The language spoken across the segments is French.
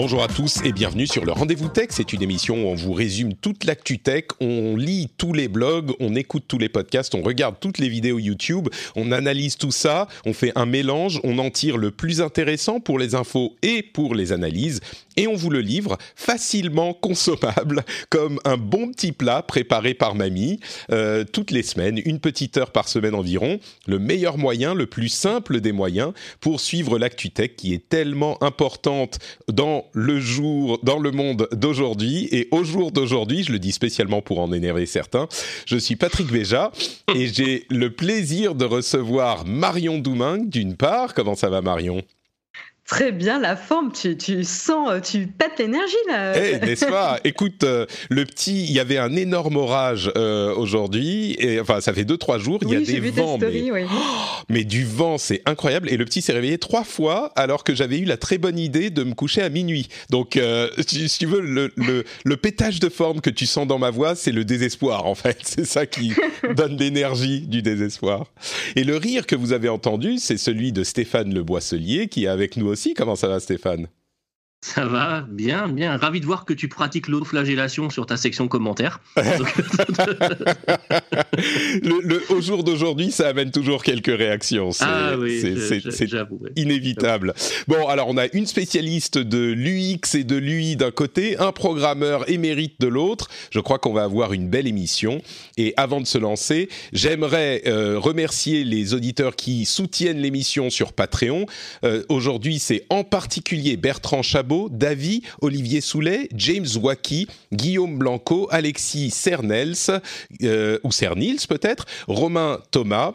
Bonjour à tous et bienvenue sur le Rendez-vous Tech. C'est une émission où on vous résume toute l'actu tech, on lit tous les blogs, on écoute tous les podcasts, on regarde toutes les vidéos YouTube, on analyse tout ça, on fait un mélange, on en tire le plus intéressant pour les infos et pour les analyses et on vous le livre facilement consommable comme un bon petit plat préparé par mamie euh, toutes les semaines, une petite heure par semaine environ. Le meilleur moyen, le plus simple des moyens pour suivre l'actu tech qui est tellement importante dans le jour, dans le monde d'aujourd'hui et au jour d'aujourd'hui, je le dis spécialement pour en énerver certains. Je suis Patrick Béja et j'ai le plaisir de recevoir Marion Doumingue d'une part. Comment ça va Marion? Très bien, la forme, tu, tu sens, euh, tu pètes l'énergie là. Eh, n'est-ce pas? Écoute, euh, le petit, il y avait un énorme orage euh, aujourd'hui, et enfin ça fait deux trois jours, il y a des vents, mais, oui. oh, mais du vent, c'est incroyable. Et le petit s'est réveillé trois fois alors que j'avais eu la très bonne idée de me coucher à minuit. Donc, si, si, tu veux, le, le, le, pétage de forme que tu sens dans ma voix, c'est le désespoir en fait. C'est ça qui donne l'énergie du désespoir. Et le rire que vous avez entendu, c'est celui de Stéphane Le Boisselier qui est avec nous aussi. Comment ça va, Stéphane? Ça va, bien, bien. Ravi de voir que tu pratiques l'autoflagellation sur ta section commentaires. le, le, au jour d'aujourd'hui, ça amène toujours quelques réactions. C'est ah oui, inévitable. Bon, alors on a une spécialiste de l'UX et de l'UI d'un côté, un programmeur émérite de l'autre. Je crois qu'on va avoir une belle émission. Et avant de se lancer, j'aimerais euh, remercier les auditeurs qui soutiennent l'émission sur Patreon. Euh, aujourd'hui, c'est en particulier Bertrand Chabot David, Olivier Soulet, James Wacky, Guillaume Blanco, Alexis Cernels, euh, ou Cernils peut-être, Romain Thomas,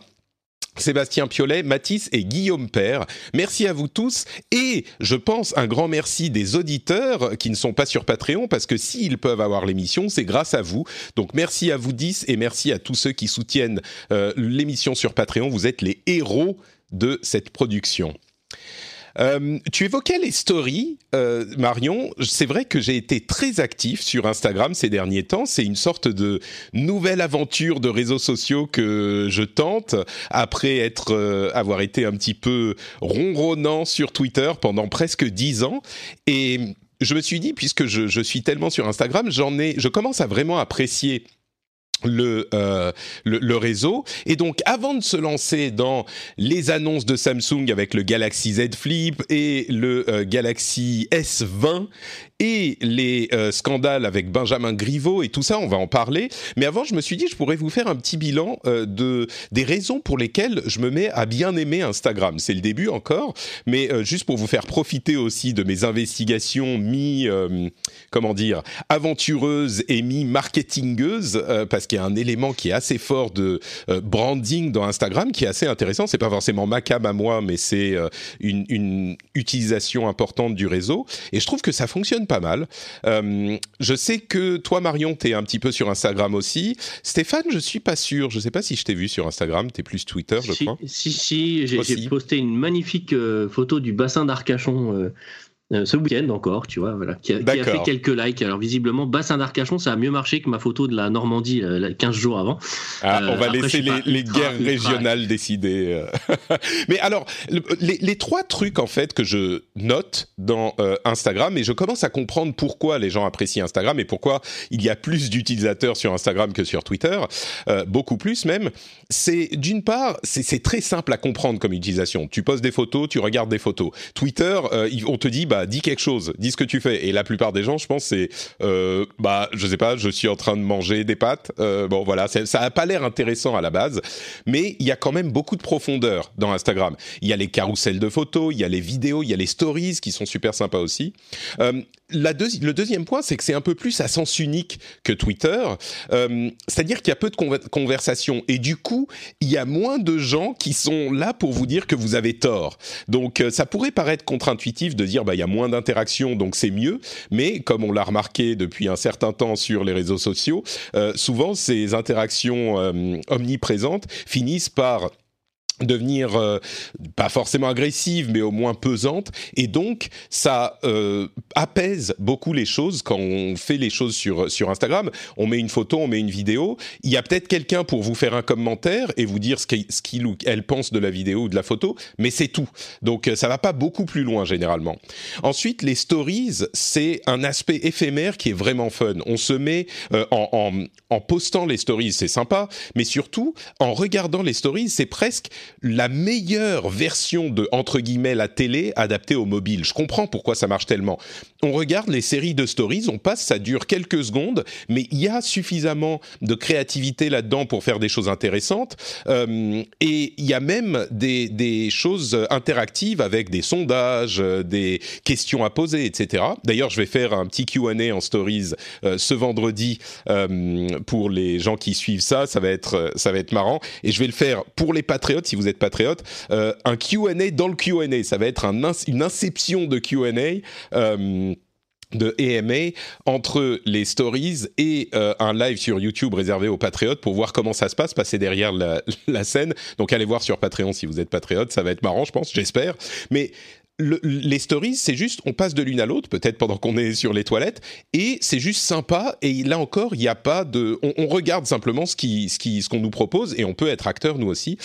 Sébastien Piolet, Mathis et Guillaume Père. Merci à vous tous et je pense un grand merci des auditeurs qui ne sont pas sur Patreon parce que s'ils peuvent avoir l'émission, c'est grâce à vous. Donc merci à vous 10 et merci à tous ceux qui soutiennent euh, l'émission sur Patreon. Vous êtes les héros de cette production. Euh, tu évoquais les stories, euh, Marion. C'est vrai que j'ai été très actif sur Instagram ces derniers temps. C'est une sorte de nouvelle aventure de réseaux sociaux que je tente après être euh, avoir été un petit peu ronronnant sur Twitter pendant presque dix ans. Et je me suis dit, puisque je, je suis tellement sur Instagram, j'en ai, je commence à vraiment apprécier le, euh, le, le, réseau. Et donc, avant de se lancer dans les annonces de Samsung avec le Galaxy Z Flip et le euh, Galaxy S20 les euh, scandales avec Benjamin Griveaux et tout ça, on va en parler. Mais avant, je me suis dit, je pourrais vous faire un petit bilan euh, de des raisons pour lesquelles je me mets à bien aimer Instagram. C'est le début encore, mais euh, juste pour vous faire profiter aussi de mes investigations mi, comment dire, aventureuses et mi marketingeuses, euh, parce qu'il y a un élément qui est assez fort de branding dans Instagram qui est assez intéressant. C'est pas forcément ma cam à moi, mais c'est une, une utilisation importante du réseau. Et je trouve que ça fonctionne pas pas mal. Euh, je sais que toi, Marion, tu es un petit peu sur Instagram aussi. Stéphane, je suis pas sûr. Je sais pas si je t'ai vu sur Instagram. Tu es plus Twitter, je si, crois. Si, si. J'ai posté une magnifique euh, photo du bassin d'Arcachon. Euh, ce week-end encore, tu vois, voilà, qui a, qui a, fait quelques likes. Alors visiblement, bassin d'Arcachon, ça a mieux marché que ma photo de la Normandie euh, 15 jours avant. Ah, on va euh, laisser les, les guerres régionales décider. Euh. Mais alors, les, les, trois trucs en fait que je note dans Instagram, et je commence à comprendre pourquoi les gens apprécient Instagram et pourquoi il y a plus d'utilisateurs sur Instagram que sur Twitter, beaucoup plus même. C'est d'une part, c'est très simple à comprendre comme utilisation. Tu poses des photos, tu regardes des photos. Twitter, on te dit, bah dis quelque chose, dis ce que tu fais. Et la plupart des gens, je pense, c'est, euh, bah, je sais pas, je suis en train de manger des pâtes. Euh, bon, voilà, ça a pas l'air intéressant à la base, mais il y a quand même beaucoup de profondeur dans Instagram. Il y a les carousels de photos, il y a les vidéos, il y a les stories qui sont super sympas aussi. Euh, le deuxième point, c'est que c'est un peu plus à sens unique que Twitter. C'est-à-dire qu'il y a peu de conversations et du coup, il y a moins de gens qui sont là pour vous dire que vous avez tort. Donc, ça pourrait paraître contre-intuitif de dire bah il y a moins d'interactions, donc c'est mieux. Mais comme on l'a remarqué depuis un certain temps sur les réseaux sociaux, euh, souvent ces interactions omniprésentes finissent par devenir euh, pas forcément agressive mais au moins pesante. Et donc ça euh, apaise beaucoup les choses quand on fait les choses sur sur Instagram. On met une photo on met une vidéo. Il y a peut-être quelqu'un pour vous faire un commentaire et vous dire ce qu'il ou elle pense de la vidéo ou de la photo mais c'est tout. Donc ça va pas beaucoup plus loin généralement. Ensuite les stories c'est un aspect éphémère qui est vraiment fun. On se met euh, en, en, en postant les stories c'est sympa mais surtout en regardant les stories c'est presque la meilleure version de entre guillemets la télé adaptée au mobile. Je comprends pourquoi ça marche tellement. On regarde les séries de stories, on passe, ça dure quelques secondes, mais il y a suffisamment de créativité là-dedans pour faire des choses intéressantes. Euh, et il y a même des, des, choses interactives avec des sondages, euh, des questions à poser, etc. D'ailleurs, je vais faire un petit Q&A en stories euh, ce vendredi pour les gens qui suivent ça. Ça va être ça va être marrant et je vais le faire pour les patriotes si vous êtes patriote, euh, un Q&A dans le Q&A. Ça va être une inception de Q&A. Euh, de EMA entre les stories et euh, un live sur YouTube réservé aux patriotes pour voir comment ça se passe, passer derrière la, la, scène. Donc allez voir sur Patreon si vous êtes patriote, ça va être marrant, je pense, j'espère. Mais les stories, c'est juste, on passe de l'une à l'autre, peut-être pendant qu'on est sur les toilettes, et c'est juste sympa. Et là encore, il n'y a pas de, on, regarde simplement ce qui, ce qui, ce qu'on nous propose, et on peut être acteur nous aussi.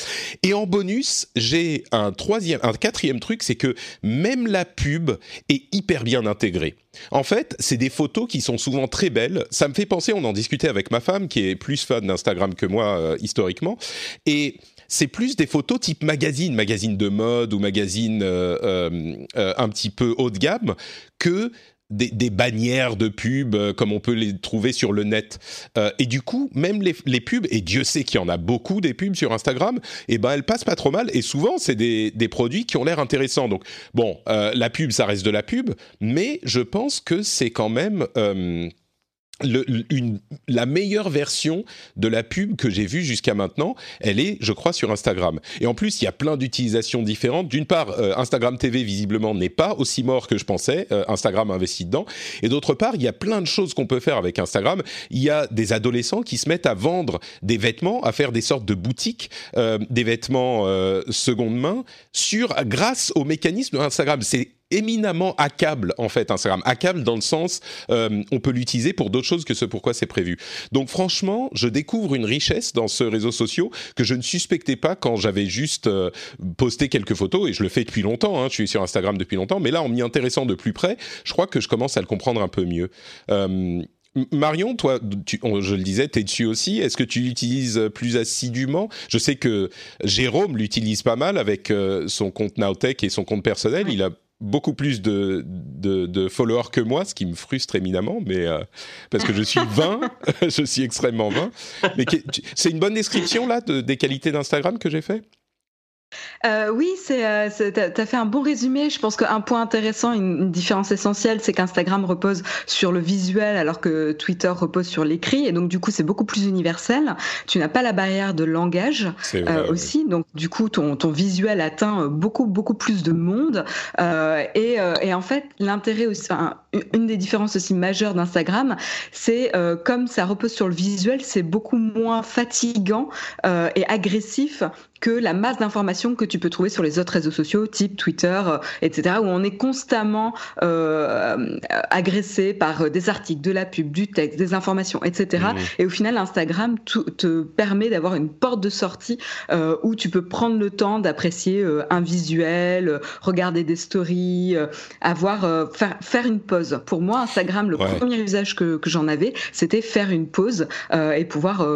Et en bonus, j'ai un troisième, un quatrième truc, c'est que même la pub est hyper bien intégrée. En fait, c'est des photos qui sont souvent très belles. Ça me fait penser, on en discutait avec ma femme, qui est plus fan d'Instagram que moi euh, historiquement, et c'est plus des photos type magazine, magazine de mode ou magazine euh, euh, euh, un petit peu haut de gamme, que des, bannières de pubs comme on peut les trouver sur le net. et du coup, même les, pubs, et Dieu sait qu'il y en a beaucoup des pubs sur Instagram, et eh ben elles passent pas trop mal. Et souvent, c'est des, des, produits qui ont l'air intéressants. Donc bon, la pub, ça reste de la pub, mais je pense que c'est quand même le, une, la meilleure version de la pub que j'ai vue jusqu'à maintenant, elle est, je crois, sur Instagram. Et en plus, il y a plein d'utilisations différentes. D'une part, euh, Instagram TV, visiblement, n'est pas aussi mort que je pensais. Euh, Instagram investit dedans. Et d'autre part, il y a plein de choses qu'on peut faire avec Instagram. Il y a des adolescents qui se mettent à vendre des vêtements, à faire des sortes de boutiques, euh, des vêtements euh, seconde main, sur, grâce au mécanisme d'Instagram. Éminemment accable en fait Instagram. Accable dans le sens, euh, on peut l'utiliser pour d'autres choses que ce pourquoi c'est prévu. Donc franchement, je découvre une richesse dans ce réseau social que je ne suspectais pas quand j'avais juste euh, posté quelques photos et je le fais depuis longtemps. Hein, je suis sur Instagram depuis longtemps, mais là en m'y intéressant de plus près, je crois que je commence à le comprendre un peu mieux. Euh, Marion, toi, je le disais, tu es dessus aussi. Est-ce que tu l'utilises plus assidûment? Je sais que Jérôme l'utilise pas mal avec son compte Nowtech et son compte personnel. Il a beaucoup plus de, de, followers que moi, ce qui me frustre éminemment, mais euh, parce que je suis 20, je suis extrêmement 20. Mais c'est une bonne description là des qualités d'Instagram que j'ai fait? Euh, oui, c'est, euh, tu as fait un bon résumé. Je pense qu'un point intéressant, une, différence essentielle, c'est qu'Instagram repose sur le visuel alors que Twitter repose sur l'écrit. Et donc, du coup, c'est beaucoup plus universel. Tu n'as pas la barrière de langage euh, aussi. Donc, du coup, ton, ton visuel atteint beaucoup, beaucoup plus de monde. Et, et, en fait, l'intérêt aussi, une des différences aussi majeures d'Instagram, c'est comme ça repose sur le visuel, c'est beaucoup moins fatigant et agressif que la masse d'informations que tu peux trouver sur les autres réseaux sociaux, type Twitter, euh, etc., où on est constamment euh, agressé par euh, des articles, de la pub, du texte, des informations, etc. Mmh. Et au final, Instagram te permet d'avoir une porte de sortie euh, où tu peux prendre le temps d'apprécier un visuel, regarder des stories, avoir faire, faire une pause. Pour moi, Instagram, le premier usage que, que j'en avais, c'était faire une pause et pouvoir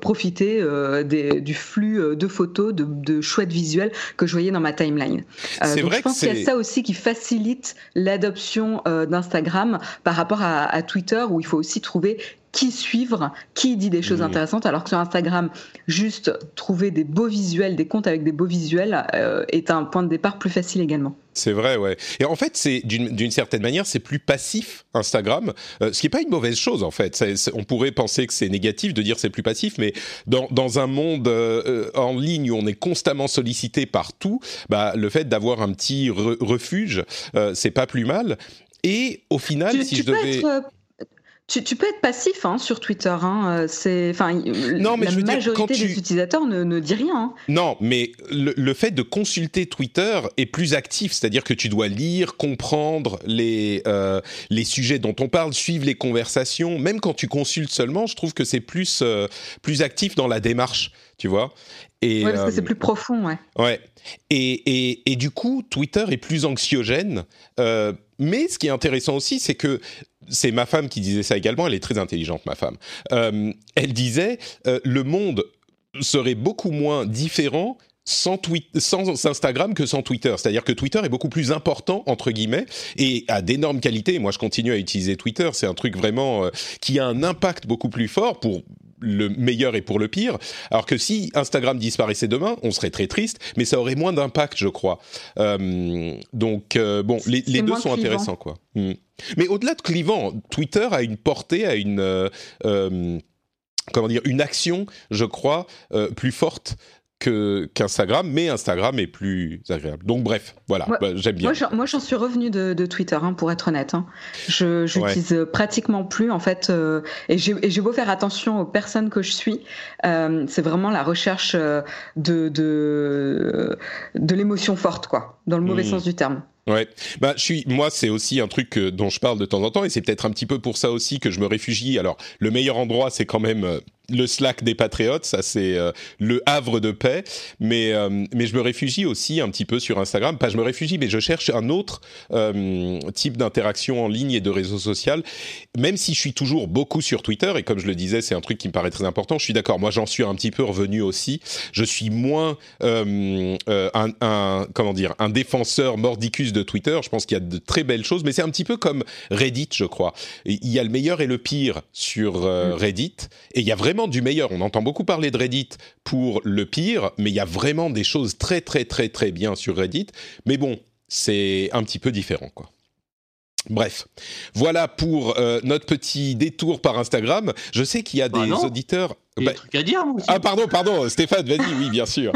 profiter des, du flux de photos photos, de, de chouettes visuels que je voyais dans ma timeline. Euh, donc je pense qu'il y a ça aussi qui facilite l'adoption euh, d'Instagram par rapport à, à, Twitter où il faut aussi trouver qui suivre, qui dit des choses mmh. intéressantes, alors que sur Instagram, juste trouver des beaux visuels, des comptes avec des beaux visuels euh, est un point de départ plus facile également. C'est vrai, ouais. Et en fait, c'est d'une certaine manière, c'est plus passif Instagram, euh, ce qui n'est pas une mauvaise chose en fait. on pourrait penser que c'est négatif de dire c'est plus passif, mais dans, dans un monde euh, en ligne où on est constamment sollicité partout, bah, le fait d'avoir un petit refuge, c'est pas plus mal. Et au final, si je devais tu, peux être passif hein, sur Twitter. Hein. Euh, c'est, enfin, non, mais la majorité des utilisateurs ne, ne, dit rien. Hein. Non, mais le, fait de consulter Twitter est plus actif, c'est-à-dire que tu dois lire, comprendre les euh, les sujets dont on parle, suivre les conversations. Même quand tu consultes seulement, je trouve que c'est plus euh, plus actif dans la démarche, tu vois. Et, parce que c'est plus profond, ouais. Ouais. Et, et, et, du coup, Twitter est plus anxiogène. mais ce qui est intéressant aussi, c'est que c'est ma femme qui disait ça également, elle est très intelligente, ma femme. Euh, elle disait, euh, le monde serait beaucoup moins différent sans, sans, Instagram que sans Twitter. C'est-à-dire que Twitter est beaucoup plus important, entre guillemets, et a d'énormes qualités. Moi, je continue à utiliser Twitter. C'est un truc vraiment euh, qui a un impact beaucoup plus fort pour le meilleur et pour le pire. Alors que si Instagram disparaissait demain, on serait très triste, mais ça aurait moins d'impact, je crois. Euh, donc euh, bon, les, deux sont intéressants, quoi. Hmm. Mais au-delà de clivant, Twitter a une portée, a une comment dire, une action, je crois, plus forte qu'Instagram, mais Instagram est plus agréable. Donc bref, voilà, bah, j'aime bien. Moi, j'en suis revenu de, Twitter, hein, pour être honnête. Hein. Je n'utilise pratiquement plus, en fait, euh, et j'ai beau faire attention aux personnes que je suis, euh, c'est vraiment la recherche euh, de, de, de l'émotion forte, quoi, dans le mauvais hmm. sens du terme. Ouais, bah je suis moi c'est aussi un truc dont je parle de temps en temps et c'est peut-être un petit peu pour ça aussi que je me réfugie. Alors le meilleur endroit c'est quand même le Slack des patriotes, ça c'est euh, le havre de paix. Mais euh, mais je me réfugie aussi un petit peu sur Instagram. Pas je me réfugie, mais je cherche un autre euh, type d'interaction en ligne et de réseau social. Même si je suis toujours beaucoup sur Twitter et comme je le disais, c'est un truc qui me paraît très important. Je suis d'accord. Moi, j'en suis un petit peu revenu aussi. Je suis moins un, un, comment dire un défenseur mordicus de Twitter. Je pense qu'il y a de très belles choses, mais c'est un petit peu comme Reddit, je crois. Il y a le meilleur et le pire sur mm. Reddit et il y a vraiment du meilleur. On entend beaucoup parler de Reddit pour le pire, mais il y a vraiment des choses très très très très bien sur Reddit. Mais bon, c'est un petit peu différent, quoi. Bref, voilà pour euh, notre petit détour par Instagram. Je sais qu'il y a bah des auditeurs. Bah... à dire, Ah pardon, pardon, Stéphane, vas-y, oui, bien sûr.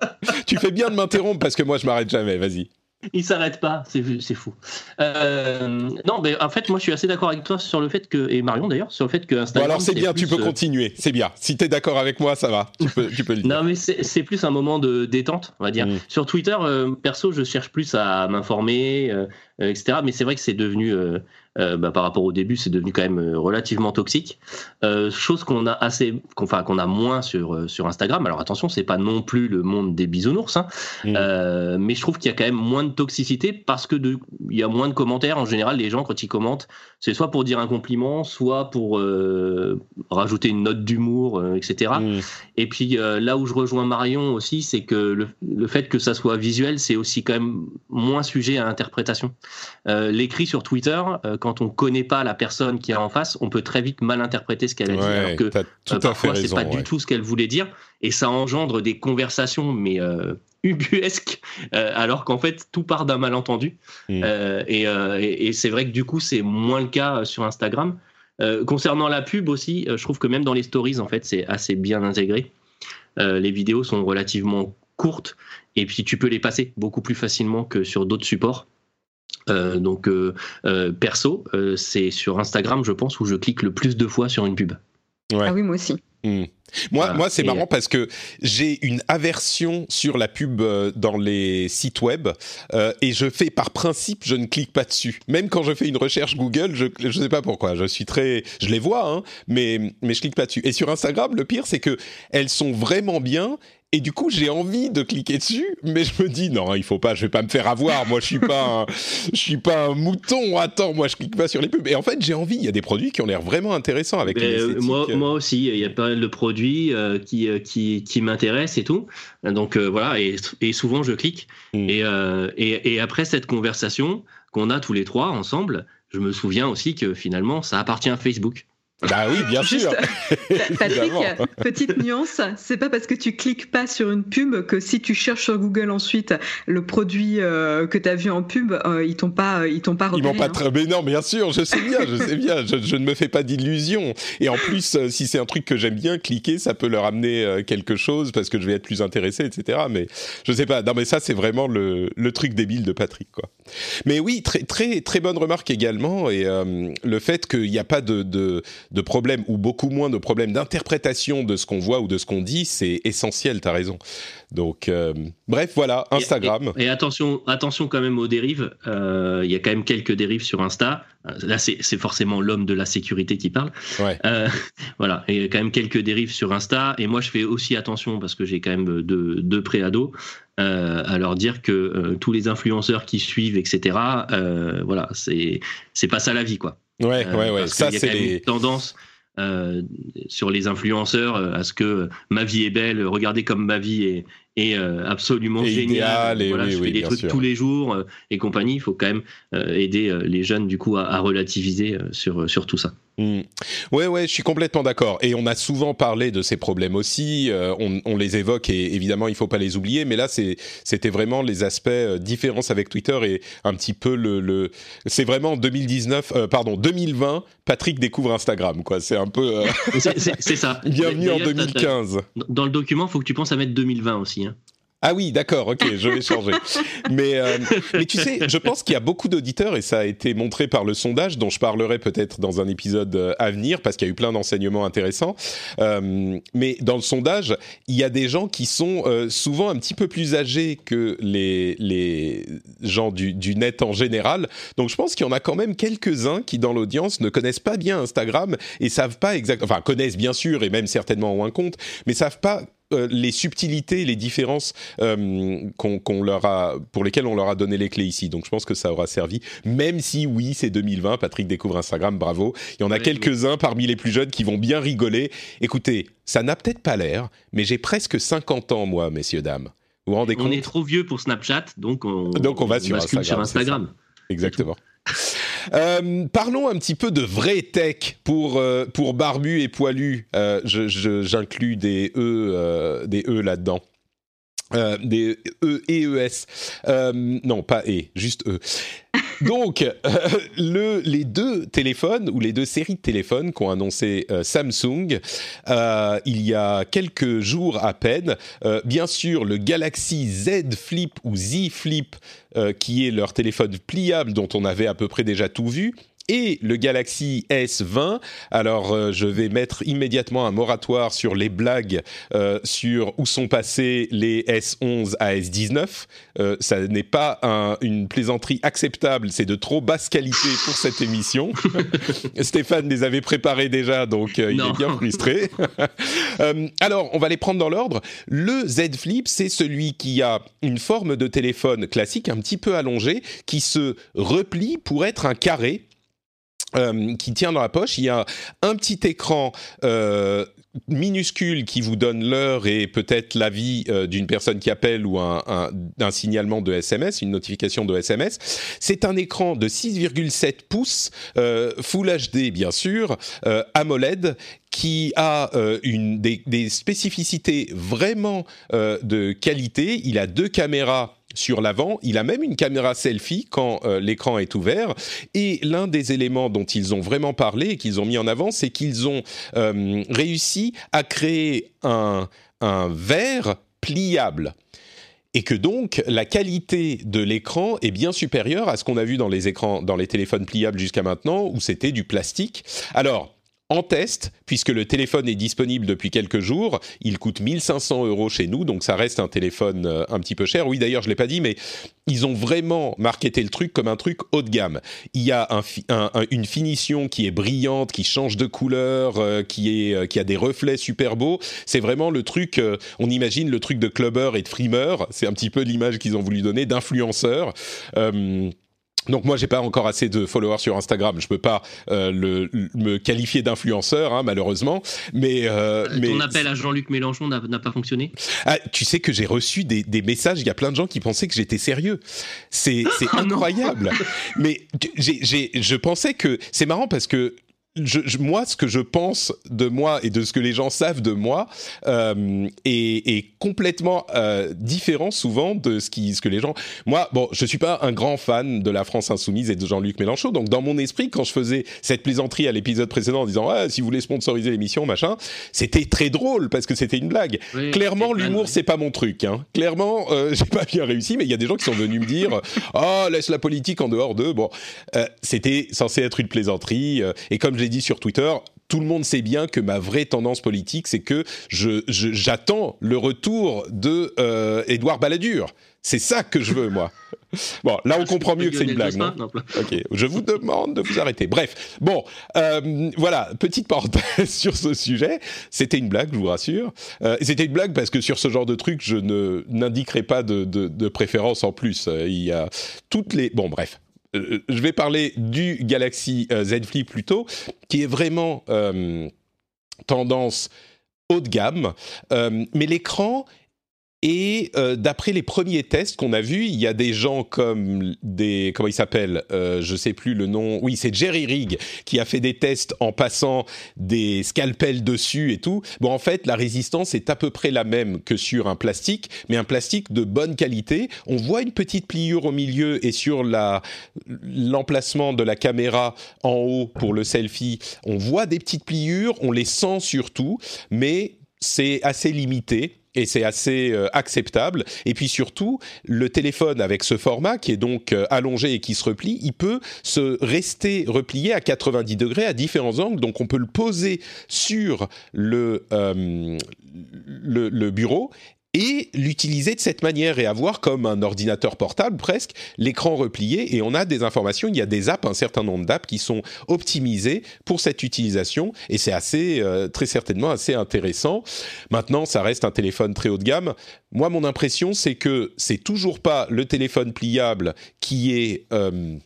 tu fais bien de m'interrompre parce que moi je m'arrête jamais. Vas-y. Il s'arrête pas, c'est fou. Euh, non, mais en fait, moi, je suis assez d'accord avec toi sur le fait que, et Marion d'ailleurs, sur le fait que Instagram. Bon alors c'est bien, tu peux euh, continuer, c'est bien. Si tu es d'accord avec moi, ça va, tu peux, tu peux le dire. non, mais c'est plus un moment de détente, on va dire. Mm. Sur Twitter, euh, perso, je cherche plus à m'informer, etc. Mais c'est vrai que c'est devenu euh, bah, par rapport au début, c'est devenu quand même euh, relativement toxique. Euh, chose qu'on a assez, enfin qu'on a moins sur sur Instagram. Alors attention, c'est pas non plus le monde des bisounours, hein. mmh. mais je trouve qu'il y a quand même moins de toxicité parce que de, il y a moins de commentaires. En général, les gens quand ils commentent, c'est soit pour dire un compliment, soit pour rajouter une note d'humour, etc. Mmh. Et puis là où je rejoins Marion aussi, c'est que le, le, fait que ça soit visuel, c'est aussi quand même moins sujet à interprétation. L'écrit sur Twitter quand on connaît pas la personne qui est en face, on peut très vite mal interpréter ce qu'elle a dit. Alors que euh, parfois, c'est pas du tout ce qu'elle voulait dire. Et ça engendre des conversations, mais euh, ubuesques, euh, alors qu'en fait, tout part d'un malentendu. Mm. et, c'est vrai que du coup, c'est moins le cas sur Instagram. concernant la pub aussi, je trouve que même dans les stories, en fait, c'est assez bien intégré. les vidéos sont relativement courtes et puis tu peux les passer beaucoup plus facilement que sur d'autres supports. Euh, donc euh, euh, perso, c'est sur Instagram, je pense, où je clique le plus de fois sur une pub. Ah oui, moi aussi. Hmm. Moi, moi c'est marrant parce que j'ai une aversion sur la pub dans les sites web et je fais par principe, je ne clique pas dessus. Même quand je fais une recherche Google, je ne sais pas pourquoi. Je suis très, je les vois, hein, mais mais je clique pas dessus. Et sur Instagram, le pire, c'est que elles sont vraiment bien et du coup, j'ai envie de cliquer dessus, mais je me dis non, il faut pas, je vais pas me faire avoir. Moi, je suis pas, un, je suis pas un mouton. Attends, moi, je clique pas sur les pubs. Et en fait, j'ai envie. Il y a des produits qui ont l'air vraiment intéressants avec. les euh, moi, moi aussi, il y a pas mal de produits euh, qui, euh, qui, qui m'intéressent et tout. Donc voilà, et, et, souvent je clique. Hmm. Et, et, et après cette conversation qu'on a tous les trois ensemble, je me souviens aussi que finalement, ça appartient à Facebook. Bah oui, bien sûr. Patrick, petite nuance, c'est pas parce que tu cliques pas sur une pub que si tu cherches sur Google ensuite le produit euh, que tu as vu en pub, euh, ils t'ont pas, ils t'ont pas repéré. Ils m'ont pas hein. très, mais non, bien sûr, je sais bien, je sais bien, je, ne me fais pas d'illusions. Et en plus, euh, si c'est un truc que j'aime bien, cliquer, ça peut leur amener quelque chose parce que je vais être plus intéressé, etc. Mais je sais pas. Non, mais ça, c'est vraiment le, le truc débile de Patrick, quoi. Mais oui, très très très bonne remarque également et le fait qu'il n'y a pas de, de de problèmes ou beaucoup moins de problèmes d'interprétation de ce qu'on voit ou de ce qu'on dit, c'est essentiel, tu as raison. Donc, euh, bref, voilà, Instagram. Et, attention, attention quand même aux dérives. Euh, il y a quand même quelques dérives sur Insta. Euh, là, c'est forcément l'homme de la sécurité qui parle. Ouais. voilà, il y a quand même quelques dérives sur Insta. Et moi, je fais aussi attention parce que j'ai quand même deux, deux préados. à leur dire que tous les influenceurs qui suivent, etc. voilà, c'est c'est pas ça la vie, quoi. Ouais, ouais, ouais. Ça, c'est les tendances. Euh, sur les influenceurs euh, à ce que ma vie est belle, regardez comme ma vie est, est euh, absolument géniale. voilà, je fais des trucs tous les jours et compagnie. Il faut quand même aider les jeunes du coup à, relativiser sur, sur tout ça. Oui, mmh. Ouais, ouais, je suis complètement d'accord. Et on a souvent parlé de ces problèmes aussi. on, on, les évoque et évidemment, il faut pas les oublier. Mais là, c'était vraiment les aspects euh, différence avec Twitter et un petit peu le. le c'est vraiment 2019, pardon, 2020. Patrick découvre Instagram, quoi. C'est un peu. c'est ça. Bienvenue en 2015. Dans le document, il faut que tu penses à mettre 2020 aussi. Hein. Ah oui, d'accord, ok, je vais changer. mais, euh, mais tu sais, je pense qu'il y a beaucoup d'auditeurs, et ça a été montré par le sondage, dont je parlerai peut-être dans un épisode euh, à venir, parce qu'il y a eu plein d'enseignements intéressants. Euh, mais dans le sondage, il y a des gens qui sont souvent un petit peu plus âgés que les, les gens du, du net en général. Donc je pense qu'il y en a quand même quelques-uns qui, dans l'audience, ne connaissent pas bien Instagram et savent pas exactement, enfin connaissent bien sûr, et même certainement ont un compte, mais savent pas euh, les subtilités, les différences euh, qu'on leur a, pour lesquelles on leur a donné les clés ici. Donc je pense que ça aura servi, même si oui, c'est 2020. Patrick découvre Instagram, bravo. Il y en a quelques-uns parmi les plus jeunes qui vont bien rigoler. Écoutez, ça n'a peut-être pas l'air, mais j'ai presque 50 ans, moi, messieurs, dames. Vous vous rendez compte On est trop vieux pour Snapchat, donc on, donc on va sur Instagram. Sur Instagram. Exactement. Euh, parlons un petit peu de vraie tech pour, euh, pour barbu et poilu. Euh, J'inclus des E, des e là-dedans. Euh, des E et ES. Euh, non, pas E, juste E. Donc, euh, le, les deux téléphones, ou les deux séries de téléphones qu'ont annoncé Samsung il y a quelques jours à peine, bien sûr, le Galaxy Z Flip ou Z Flip, qui est leur téléphone pliable dont on avait à peu près déjà tout vu, et le Galaxy S20. Alors, euh, je vais mettre immédiatement un moratoire sur les blagues euh, sur où sont passés les S11 à S19. Euh, ça n'est pas une plaisanterie acceptable, c'est de trop basse qualité pour cette émission. Stéphane les avait préparés déjà, donc il est bien frustré. alors, on va les prendre dans l'ordre. Le Z Flip, c'est celui qui a une forme de téléphone classique, un petit peu allongé, qui se replie pour être un carré euh, qui tient dans la poche. Il y a un petit écran euh, minuscule qui vous donne l'heure et peut-être l'avis euh, d'une personne qui appelle ou un, un, signalement de SMS, une notification de SMS. C'est un écran de 6,7 pouces, Full HD bien sûr, AMOLED, qui a une, des, des, spécificités vraiment de qualité. Il a deux caméras sur l'avant. Il a même une caméra selfie quand euh, l'écran est ouvert. Et l'un des éléments dont ils ont vraiment parlé et qu'ils ont mis en avant, c'est qu'ils ont euh, réussi à créer un, un verre pliable et que donc la qualité de l'écran est bien supérieure à ce qu'on a vu dans les écrans, dans les téléphones pliables jusqu'à maintenant, où c'était du plastique. Alors, en test, puisque le téléphone est disponible depuis quelques jours. Il coûte 1500 euros chez nous, donc ça reste un téléphone euh, un petit peu cher. Oui, d'ailleurs, je l'ai pas dit, mais ils ont vraiment marketé le truc comme un truc haut de gamme. Il y a une finition qui est brillante, qui change de couleur, euh, euh, qui a des reflets super beaux. C'est vraiment le truc, on imagine le truc de clubber et de frimeur. C'est un petit peu l'image qu'ils ont voulu donner d'influenceur. Donc moi j'ai pas encore assez de followers sur Instagram, je peux pas euh, le, me qualifier d'influenceur hein, malheureusement. Mais, euh, euh, ton appel à Jean-Luc Mélenchon n'a pas fonctionné? Ah, Tu sais que j'ai reçu des, des, messages, il y a plein de gens qui pensaient que j'étais sérieux. C'est ah incroyable. mais j'ai je pensais que c'est marrant parce que je, moi, ce que je pense de moi et de ce que les gens savent de moi euh, est, est, complètement euh, différent souvent de ce, qui, ce que les gens. Moi, bon, je suis pas un grand fan de la France insoumise et de Jean-Luc Mélenchon, donc dans mon esprit, quand je faisais cette plaisanterie à l'épisode précédent en disant ah, si vous voulez sponsoriser l'émission, machin, c'était très drôle parce que c'était une blague. Clairement, l'humour, c'est pas mon truc. Hein. Clairement, euh, j'ai pas bien réussi, mais il y a des gens qui sont venus me dire oh laisse la politique en dehors d'eux. Bon, euh, c'était censé être une plaisanterie et comme l'ai dit sur Twitter, tout le monde sait bien que ma vraie tendance politique, c'est que je, j'attends le retour de euh, Édouard Balladur. C'est ça que je veux, moi. Bon, là, on comprend mieux que c'est une blague, non, Ok, je vous demande de vous arrêter. Bref, bon, euh, voilà, petite parenthèse sur ce sujet. C'était une blague, je vous rassure. Euh, c'était une blague parce que sur ce genre de truc, je ne n'indiquerai pas de, de, de préférence en plus. Il y a toutes les... Bon, bref, euh, je vais parler du Galaxy euh, Z Flip plutôt, qui est vraiment euh, tendance haut de gamme, mais l'écran et euh, d'après les premiers tests qu'on a vus, il y a des gens comme des comment il s'appelle, euh, je sais plus le nom. Oui, c'est Jerry Rig qui a fait des tests en passant des scalpels dessus et tout. Bon, en fait, la résistance est à peu près la même que sur un plastique, mais un plastique de bonne qualité. On voit une petite pliure au milieu et sur la l'emplacement de la caméra en haut pour le selfie, on voit des petites pliures. On les sent surtout, mais c'est assez limité et c'est assez euh, acceptable. Et puis surtout, le téléphone avec ce format qui est donc euh, allongé et qui se replie, il peut se rester replié à 90 degrés à différents angles. Donc on peut le poser sur le, euh, bureau et l'utiliser de cette manière et avoir comme un ordinateur portable presque l'écran replié et on a des informations, il y a des apps, un certain nombre d'apps qui sont optimisées pour cette utilisation et c'est assez euh, très certainement assez intéressant. Maintenant, ça reste un téléphone très haut de gamme. Moi, mon impression, c'est que c'est toujours pas le téléphone pliable qui est euh,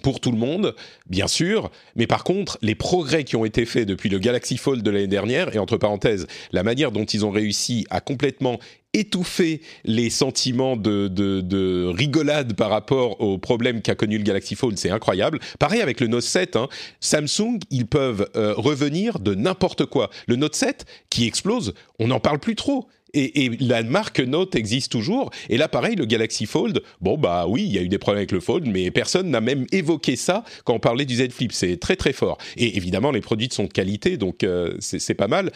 pour tout le monde, bien sûr, mais par contre, les progrès qui ont été faits depuis le Galaxy Fold de l'année dernière, et entre parenthèses, la manière dont ils ont réussi à complètement étouffer les sentiments de, rigolade par rapport aux problèmes qu'a connu le Galaxy Fold, c'est incroyable. Pareil avec le Note 7, hein. Samsung, ils peuvent euh, revenir de n'importe quoi. Le Note 7 qui explose, on n'en parle plus trop. Et, la marque Note existe toujours. Et là, pareil, le Galaxy Fold, bon, bah oui, il y a eu des problèmes avec le Fold, mais personne n'a même évoqué ça quand on parlait du Z Flip. C'est très, très fort. Et évidemment, les produits sont de qualité, donc euh, c'est pas mal.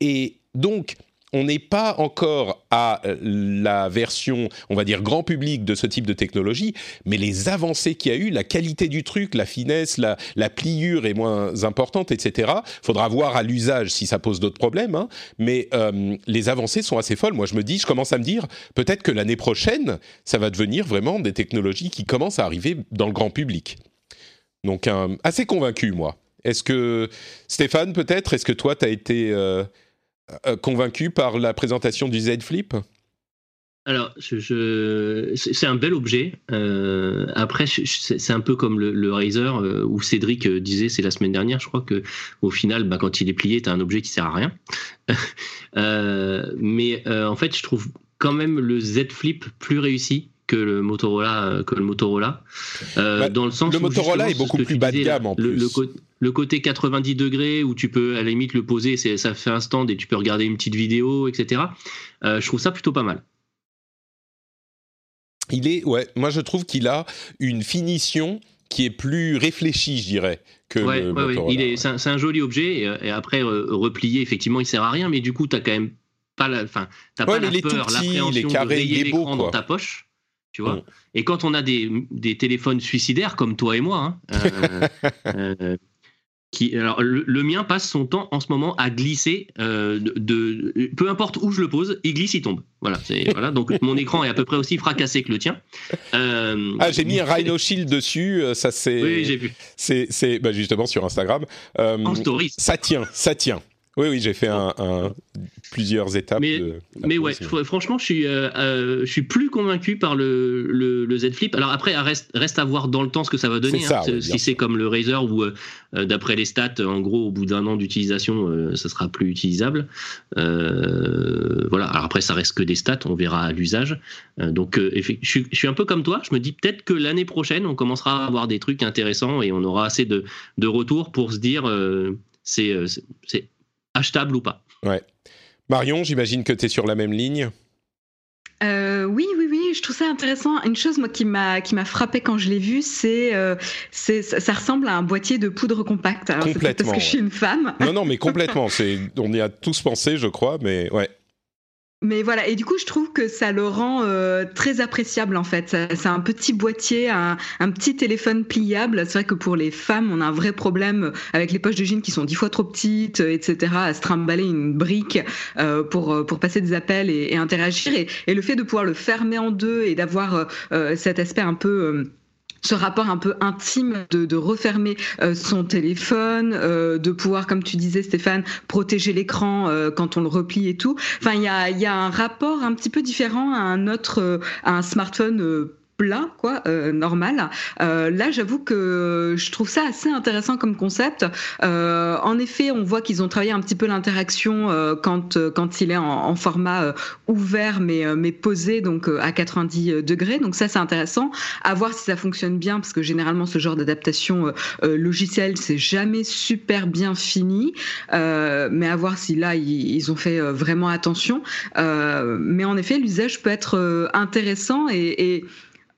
Et donc, on n'est pas encore à euh, la version, on va dire, grand public de ce type de technologie, mais les avancées qu'il y a eu, la qualité du truc, la finesse, la, pliure est moins importante, etc. Faudra voir à l'usage si ça pose d'autres problèmes, hein. mais euh, les avancées sont assez folles. Moi, je me dis, je commence à me dire, peut-être que l'année prochaine, ça va devenir vraiment des technologies qui commencent à arriver dans le grand public. Donc, assez convaincu, moi. Est-ce que, Stéphane, peut-être, est-ce que toi, tu as été... Euh, convaincu par la présentation du Z Flip alors, c'est un bel objet. Euh, après, c'est un peu comme le, le Razer euh, où Cédric disait, c'est la semaine dernière, je crois que au final, bah, quand il est plié, tu un objet qui sert à rien. mais en fait, je trouve quand même le Z Flip plus réussi que le Motorola que le Motorola bah, dans le sens le Motorola est beaucoup plus bas de gamme en plus le côté 90 degrés où tu peux à la limite le poser, ça fait un stand et tu peux regarder une petite vidéo, etc. Euh, je trouve ça plutôt pas mal. Il est, ouais, moi je trouve qu'il a une finition qui est plus réfléchie, je dirais, que ouais, le ouais, Il est, c'est, un, joli objet et, après euh, replié, effectivement, il sert à rien, mais du coup, tu t'as quand même pas la, enfin, t'as pas la peur, l'appréhension de rayer l'écran dans ta poche. Tu vois mm. Et quand on a des, des, téléphones suicidaires comme toi et moi, hein, euh, qui, alors le, mien passe son temps en ce moment à glisser euh, de, peu importe où je le pose, il glisse, il tombe. Voilà, voilà. Donc mon écran est à peu près aussi fracassé que le tien. Euh, ah, j'ai mis un Rhino Shield dessus. Euh, ça c'est. Oui, j'ai vu. C'est, bah, justement sur Instagram. en stories. Ça tient, ça tient. Oui, oui, j'ai fait un, plusieurs étapes. Mais, mais ouais, franchement, je suis, euh, euh, je suis plus convaincu par le, le, Z Flip. Alors après, reste, reste à voir dans le temps ce que ça va donner. Hein. si c'est comme le Razer où, euh, d'après les stats, en gros, au bout d'un an d'utilisation, ça sera plus utilisable. voilà. Alors après, ça reste que des stats. On verra l'usage. donc, je suis, je, suis un peu comme toi. Je me dis peut-être que l'année prochaine, on commencera à avoir des trucs intéressants et on aura assez de, de retours pour se dire c'est achetable ou pas. Ouais. Marion, j'imagine que tu es sur la même ligne. Euh, oui, oui, oui, je trouve ça intéressant. Une chose moi qui m'a qui m'a frappé quand je l'ai vu, c'est euh, c'est ça, ressemble à un boîtier de poudre compacte. complètement. Parce que je suis une femme. Non, non, mais complètement. c'est on y a tous pensé, je crois, mais ouais. Mais voilà, et du coup, je trouve que ça le rend euh, très appréciable en fait. C'est un petit boîtier, un, petit téléphone pliable. C'est vrai que pour les femmes, on a un vrai problème avec les poches de jeans qui sont dix fois trop petites, etc. À se trimballer une brique euh, pour euh, pour passer des appels et, interagir. Et, le fait de pouvoir le fermer en deux et d'avoir cet aspect un peu ce rapport un peu intime de, de refermer euh, son téléphone, euh, de pouvoir, comme tu disais Stéphane, protéger l'écran euh, quand on le replie et tout. Enfin, il y a, y a, un rapport un petit peu différent à un autre, à un smartphone plat, quoi, euh, normal. Euh, là, j'avoue que je trouve ça assez intéressant comme concept. Euh, en effet, on voit qu'ils ont travaillé un petit peu l'interaction euh, quand quand il est en, format ouvert mais mais posé, donc à 90 degrés. Donc ça, c'est intéressant. À voir si ça fonctionne bien, parce que généralement, ce genre d'adaptation logicielle, c'est jamais super bien fini. mais à voir si là, ils, ils ont fait vraiment attention. mais en effet, l'usage peut être intéressant et, et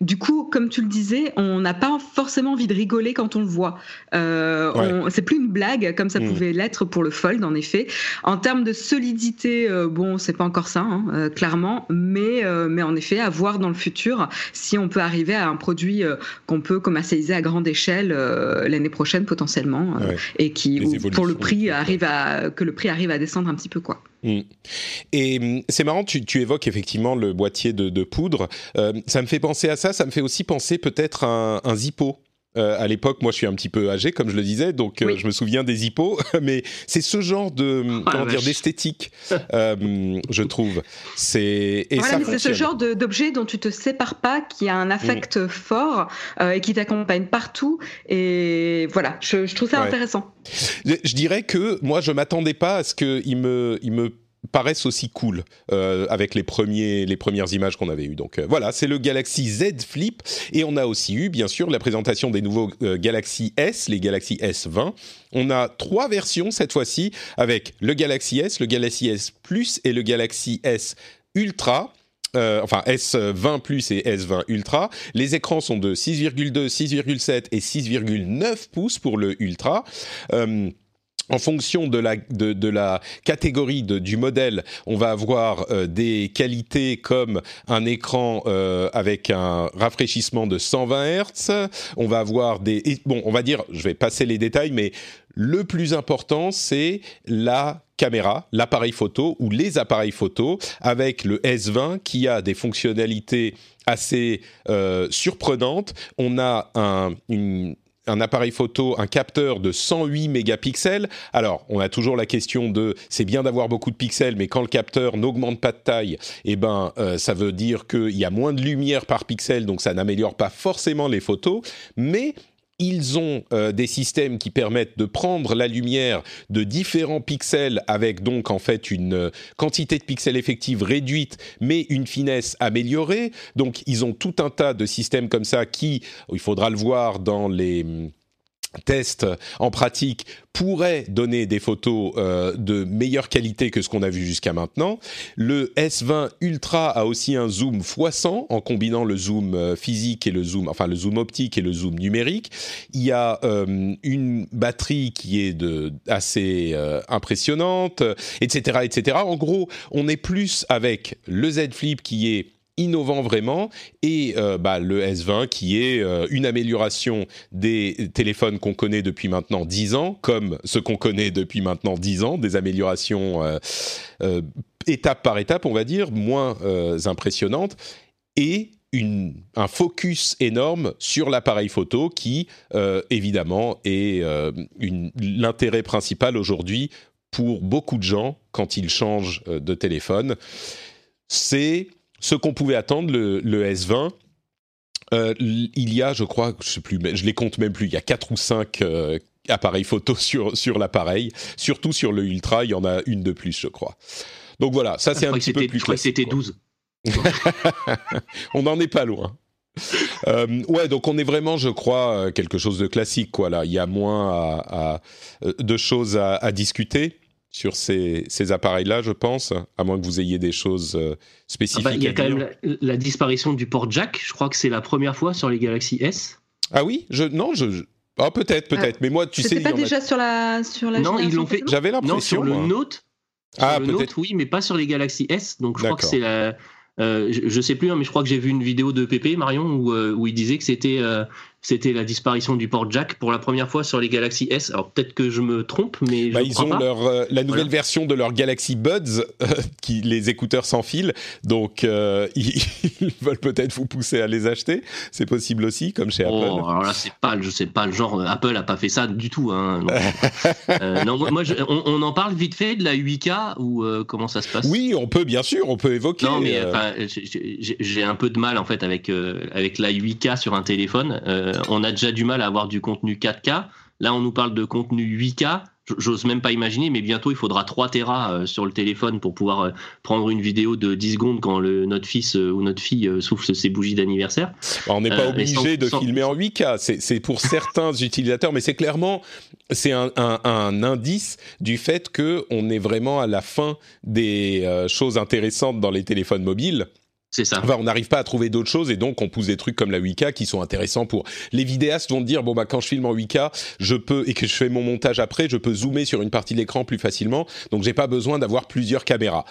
du coup, comme tu le disais, on n'a pas forcément envie de rigoler quand on le voit. Euh, C'est plus une blague comme ça mm. pouvait l'être pour le Fold, en effet. En termes de solidité, euh, bon, c'est pas encore ça, hein, euh, clairement, mais euh, mais en effet, à voir dans le futur si on peut arriver à un produit qu'on peut commercialiser à grande échelle l'année prochaine potentiellement et qui pour le prix arrive à que le prix arrive à descendre un petit peu quoi. Mm. Et mm, c'est marrant, tu, évoques effectivement le boîtier de, poudre. Euh, ça me fait penser à ça, ça me fait aussi penser peut-être à un, Zippo. Euh, à l'époque, moi, je suis un petit peu âgé, comme je le disais, donc euh, je me souviens des hippos. mais c'est ce genre de oh, comment dire d'esthétique, je trouve. C'est c'est ce genre d'objet dont tu te sépares pas, qui a un affect mm. fort et qui t'accompagne partout. Et voilà, je, trouve ça intéressant. Je, dirais que moi, je m'attendais pas à ce qu'il me, il me paraissent aussi cool euh, avec les premières images qu'on avait eues. Donc euh, voilà, c'est le Galaxy Z Flip et on a aussi eu bien sûr la présentation des nouveaux euh, Galaxy S, les Galaxy S20. On a trois versions cette fois-ci avec le Galaxy S, le Galaxy S Plus et le Galaxy S Ultra. enfin S20 Plus et S20 Ultra. Les écrans sont de 6,2, 6,7 et 6,9 pouces pour le Ultra en fonction de la, catégorie du modèle, on va avoir euh, des qualités comme un écran euh, avec un rafraîchissement de 120 Hz. On va avoir des... Bon, on va dire, je vais passer les détails, mais le plus important, c'est la caméra, l'appareil photo ou les appareils photo avec le S20 qui a des fonctionnalités assez euh, surprenantes. On a un, une, un appareil photo, un capteur de 108 mégapixels. Alors, on a toujours la question de, c'est bien d'avoir beaucoup de pixels, mais quand le capteur n'augmente pas de taille, eh ben, euh, ça veut dire qu'il y a moins de lumière par pixel, donc ça n'améliore pas forcément les photos. Mais ils ont euh, des systèmes qui permettent de prendre la lumière de différents pixels avec donc en fait une euh, quantité de pixels effective réduite mais une finesse améliorée. Donc ils ont tout un tas de systèmes comme ça qui, il faudra le voir dans les test en pratique pourrait donner des photos euh, de meilleure qualité que ce qu'on a vu jusqu'à maintenant. Le S20 Ultra a aussi un zoom x100 en combinant le zoom euh, physique et le zoom, enfin le zoom optique et le zoom numérique. Il y a euh, une batterie qui est de assez impressionnante, etc., etc. En gros, on est plus avec le Z Flip qui est innovant vraiment, et bah, le S20 qui est une amélioration des téléphones qu'on connaît depuis maintenant 10 ans, comme ce qu'on connaît depuis maintenant 10 ans, des améliorations étape par étape, on va dire, moins impressionnantes, et un focus énorme sur l'appareil photo qui, euh, évidemment, est euh, l'intérêt principal aujourd'hui pour beaucoup de gens quand ils changent euh, de téléphone. C'est ce qu'on pouvait attendre, le, S20. il y a, je crois, je sais plus, je les compte même plus. Il y a quatre ou cinq appareils photo sur sur l'appareil. Surtout sur le Ultra, il y en a une de plus, je crois. Donc voilà, ça c'est un petit peu plus. Je crois que c'était 12. on n'en est pas loin. Euh, ouais, donc on est vraiment, je crois, euh, quelque chose de classique. Quoi, là. Il y a moins euh, de choses à, discuter sur ces, appareils-là, je pense, à moins que vous ayez des choses spécifiques. Ah bah, il y a quand même la, disparition du port jack. Je crois que c'est la première fois sur les Galaxy S. Ah oui, je non, je, ah, peut-être, peut-être. mais moi, tu sais, pas déjà sur la sur la. Non, ils l'ont fait. J'avais l'impression. sur le Note. ah, peut-être. Oui, mais pas sur les Galaxy S. Donc je crois que c'est la euh, je, ne sais plus, hein, mais je crois que j'ai vu une vidéo de Pépé Marion où, euh, où il disait que c'était euh, c'était la disparition du port jack pour la première fois sur les Galaxy S. Alors peut-être que je me trompe, mais bah, ils ont leur euh, la nouvelle version de leur Galaxy Buds euh, qui les écouteurs sans fil, donc euh, ils, veulent peut-être vous pousser à les acheter. C'est possible aussi, comme chez oh, Apple. Alors là, c'est pas, je sais pas le genre. Apple a pas fait ça du tout. Hein, non, moi, on, en parle vite fait de la 8K ou comment ça se passe? Oui, on peut bien sûr, on peut évoquer. Non, mais j'ai un peu de mal en fait avec avec la 8K sur un téléphone. Euh, on a déjà du mal à avoir du contenu 4K. Là, on nous parle de contenu 8K. J'ose même pas imaginer, mais bientôt il faudra 3 Tera euh, sur le téléphone pour pouvoir euh, prendre une vidéo de 10 secondes quand le, notre fils ou notre fille souffle ses bougies d'anniversaire. Bah, on n'est pas obligé de filmer en 8K, c'est pour certains utilisateurs, mais c'est clairement c'est un, indice du fait que on est vraiment à la fin des choses intéressantes dans les téléphones mobiles. C'est ça. on n'arrive pas à trouver d'autres choses et donc on pousse des trucs comme la 8K qui sont intéressants pour les vidéastes vont dire bon bah quand je filme en 8K, je peux et que je fais mon montage après, je peux zoomer sur une partie de l'écran plus facilement. Donc j'ai pas besoin d'avoir plusieurs caméras.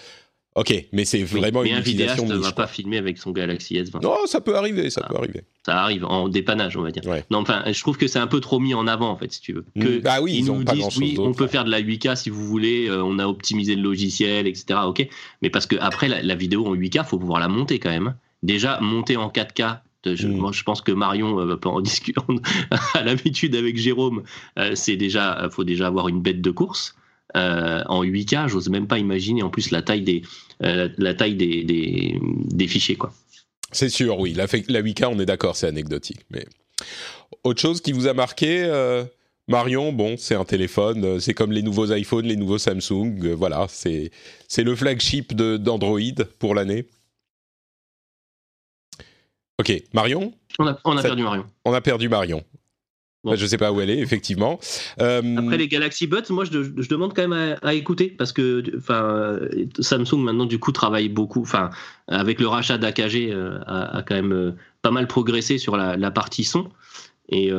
Ok, mais c'est vraiment mais une un vidéaste ne va pas filmer avec son Galaxy S20. Non, ça peut arriver, ça, peut arriver. Ça arrive en dépannage, on va dire. Non, enfin, je trouve que c'est un peu trop mis en avant, en fait, si tu veux. Que ah oui, ils, nous disent, oui, on peut faire de la 8K si vous voulez, euh, on a optimisé le logiciel, etc. Ok, mais parce que après la, vidéo en 8K, faut pouvoir la monter quand même. Déjà, monter en 4K, je, mm. Moi, je pense que Marion euh, peut en discuter à l'habitude avec Jérôme. Euh, c'est déjà, faut déjà avoir une bête de course. En 8K, j'ose même pas imaginer en plus la taille des, euh, la, taille des, des, fichiers. quoi. C'est sûr, oui. La, la 8K, on est d'accord, c'est anecdotique. Mais autre chose qui vous a marqué euh, Marion, bon, c'est un téléphone, euh, c'est comme les nouveaux iPhones, les nouveaux Samsung, voilà, c'est le flagship d'Android pour l'année. Ok, Marion? On a, on a perdu Marion. On a perdu Marion. Je Je sais pas où elle est, effectivement. Euh, Après les Galaxy Buds, moi je, demande quand même à, écouter parce que Samsung maintenant du coup travaille beaucoup, enfin avec le rachat d'AKG euh, a, quand même euh, pas mal progressé sur la, partie son et,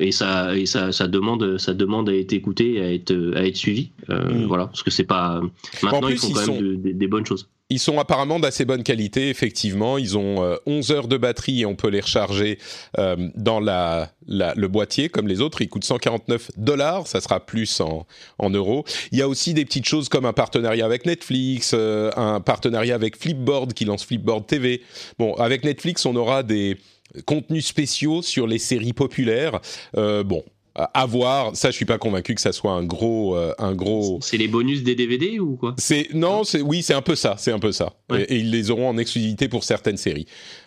et, ça, et ça, ça, demande, ça demande à être écouté, à être, à être suivi. Mm. Voilà, parce que c'est pas maintenant ils font quand même des bonnes choses. Ils sont apparemment d'assez bonne qualité, effectivement. Ils ont 11 euh, heures de batterie et on peut les recharger euh, dans la, le boîtier comme les autres. Ils coûtent 149 dollars, ça sera plus en, en, euros. Il y a aussi des petites choses comme un partenariat avec Netflix, euh, un partenariat avec Flipboard qui lance Flipboard TV. Bon, avec Netflix, on aura des contenus spéciaux sur les séries populaires. bon, à voir. Ça, je suis pas convaincu que ça soit un gros, euh, un gros. C'est les bonus des DVD ou quoi? C'est non, c'est oui, c'est un peu ça, c'est un peu ça. Et, ils les auront en exclusivité pour certaines séries.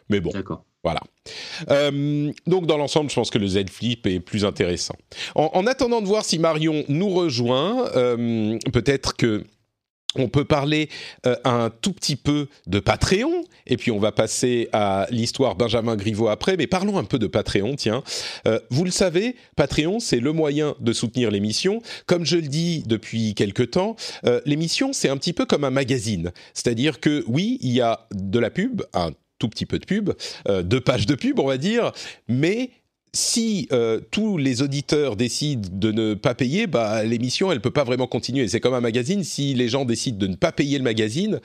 Mais bon. Voilà. Euh, donc dans l'ensemble, je pense que le Z Flip est plus intéressant. En, attendant de voir si Marion nous rejoint, euh, peut-être que on peut parler euh, un tout petit peu de Patreon, et puis on va passer à l'histoire Benjamin Griveaux après, mais parlons un peu de Patreon, tiens. Euh, vous le savez, Patreon, c'est le moyen de soutenir l'émission. Comme je le dis depuis quelque temps, euh, l'émission, c'est un petit peu comme un magazine. C'est-à-dire que oui, il y a de la pub, un tout petit peu de pub, deux pages de pub, on va dire, mais si euh, tous les auditeurs décident de ne pas payer, bah, l'émission, elle peut pas vraiment continuer. C'est comme un magazine, si les gens décident de ne pas payer le magazine,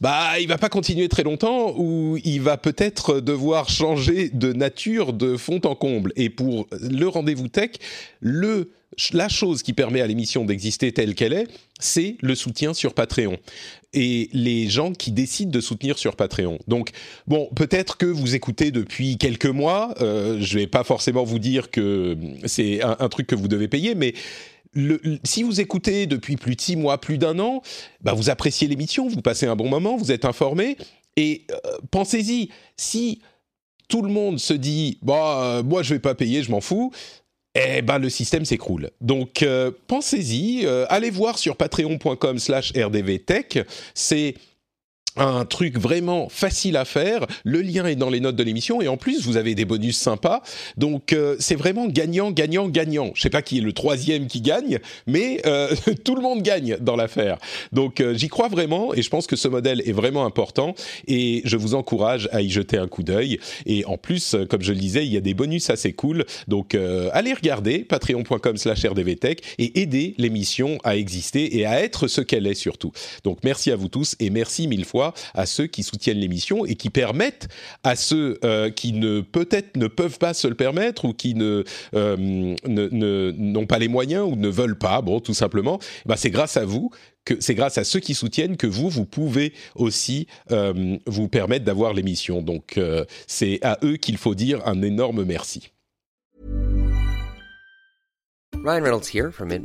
bah, il va pas continuer très longtemps ou il va peut-être devoir changer de nature de fond en comble. Et pour le rendez-vous tech, le la chose qui permet à l'émission d'exister telle qu'elle est, c'est le soutien sur Patreon et les gens qui décident de soutenir sur Patreon. Donc, bon, peut-être que vous écoutez depuis quelques mois. Euh, je vais pas forcément vous dire que c'est un, truc que vous devez payer, mais si vous écoutez depuis plus de six mois, plus d'un an, bah vous appréciez l'émission, vous passez un bon moment, vous êtes informé. Et euh, pensez-y, si tout le monde se dit, bah, euh, moi je vais pas payer, je m'en fous, eh ben le système s'écroule. Donc euh, pensez-y, euh, allez voir sur patreon.com/rdvtech, c'est un truc vraiment facile à faire. Le lien est dans les notes de l'émission et en plus vous avez des bonus sympas. Donc euh, c'est vraiment gagnant, gagnant, gagnant. Je sais pas qui est le troisième qui gagne, mais euh, tout le monde gagne dans l'affaire. Donc euh, j'y crois vraiment et je pense que ce modèle est vraiment important et je vous encourage à y jeter un coup d'œil. Et en plus, comme je le disais, il y a des bonus assez cool. Donc allez regarder patreon.com/rdvtech et aider l'émission à exister et à être ce qu'elle est surtout. Donc merci à vous tous et merci mille fois à ceux qui soutiennent l'émission et qui permettent à ceux euh, qui ne peut-être ne peuvent pas se le permettre ou qui ne euh, n'ont pas les moyens ou ne veulent pas, bon, tout simplement. Bah, c'est grâce à vous c'est grâce à ceux qui soutiennent que vous, vous pouvez aussi euh, vous permettre d'avoir l'émission. Donc, c'est à eux qu'il faut dire un énorme merci. Ryan Reynolds here from Mint.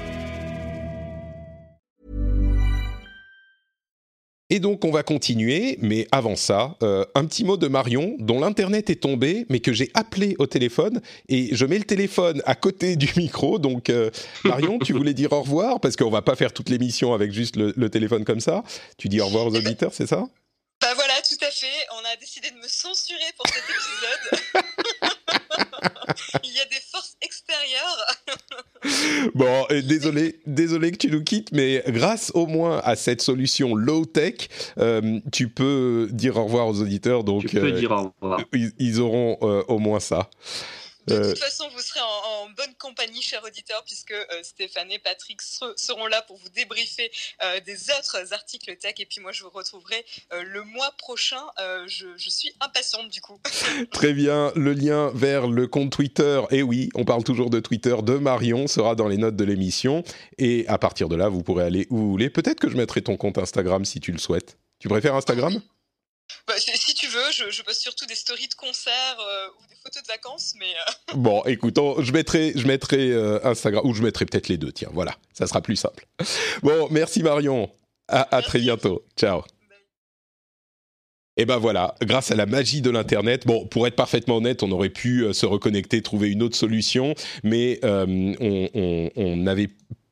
Et donc on va continuer, mais avant ça, euh, un petit mot de Marion, dont l'internet est tombé, mais que j'ai appelé au téléphone et je mets le téléphone à côté du micro. Donc euh, Marion, tu voulais dire au revoir parce qu'on va pas faire toute l'émission avec juste le, le, téléphone comme ça. Tu dis au revoir aux auditeurs, c'est ça? Bah voilà, tout à fait. On a décidé de me censurer pour cet épisode. Il y a des bon, désolé, désolé que tu nous quittes, mais grâce au moins à cette solution low tech, euh, tu peux dire au revoir aux auditeurs. Donc, tu peux euh, dire au revoir. Ils, auront euh, au moins ça. De toute façon, vous serez en, bonne compagnie, chers auditeurs, puisque Stéphane et Patrick seront là pour vous débriefer des autres articles tech. Et puis moi, je vous retrouverai le mois prochain. Je, je, suis impatiente du coup. Très bien. Le lien vers le compte Twitter, et oui, on parle toujours de Twitter, de Marion, sera dans les notes de l'émission. Et à partir de là, vous pourrez aller où vous voulez. Peut-être que je mettrai ton compte Instagram si tu le souhaites. Tu préfères Instagram? Bah, si tu veux, je, je, poste surtout des stories de concerts euh, ou des photos de vacances, mais. Euh, bon, écoute, je mettrai, je mettrai euh, Instagram ou je mettrai peut-être les deux. Tiens, voilà, ça sera plus simple. Bon, merci Marion. À, à très bientôt. Ciao. Et ben voilà, grâce à la magie de l'internet. Bon, pour être parfaitement honnête, on aurait pu se reconnecter, trouver une autre solution, mais on n'avait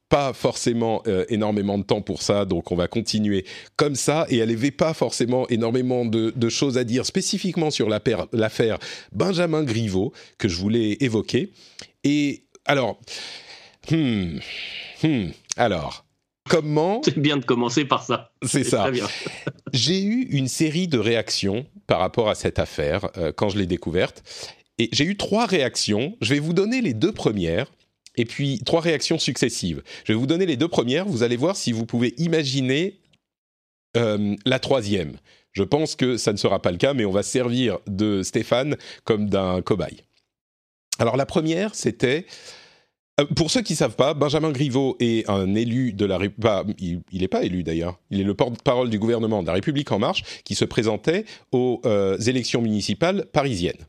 pas forcément euh, énormément de temps pour ça, donc on va continuer comme ça. Et elle n'avait pas forcément énormément de, choses à dire spécifiquement sur l'affaire Benjamin Griveaux que je voulais évoquer. Et alors, hmm, hmm, alors. Comment C'est bien de commencer par ça. C'est ça. j'ai eu une série de réactions par rapport à cette affaire euh, quand je l'ai découverte. Et j'ai eu trois réactions. Je vais vous donner les deux premières et puis trois réactions successives. Je vais vous donner les deux premières, vous allez voir si vous pouvez imaginer euh, la troisième. Je pense que ça ne sera pas le cas, mais on va servir de Stéphane comme d'un cobaye. Alors la première, c'était Euh, pour ceux qui savent pas, Benjamin Griveaux est un élu de la République. Il n'est pas élu d'ailleurs. Il est le porte-parole du gouvernement de la République en marche qui se présentait aux euh, élections municipales parisiennes.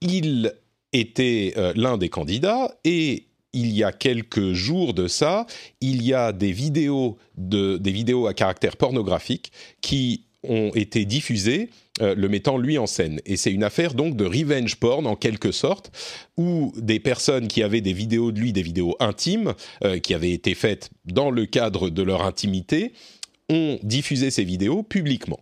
Il était l'un des candidats et il y a quelques jours de ça, il y a des vidéos, de, des vidéos à caractère pornographique qui ont été diffusées euh, le mettant lui en scène. Et c'est une affaire donc de revenge porn en quelque sorte, où des personnes qui avaient des vidéos de lui, des vidéos intimes, euh, qui avaient été faites dans le cadre de leur intimité, ont diffusé ces vidéos publiquement.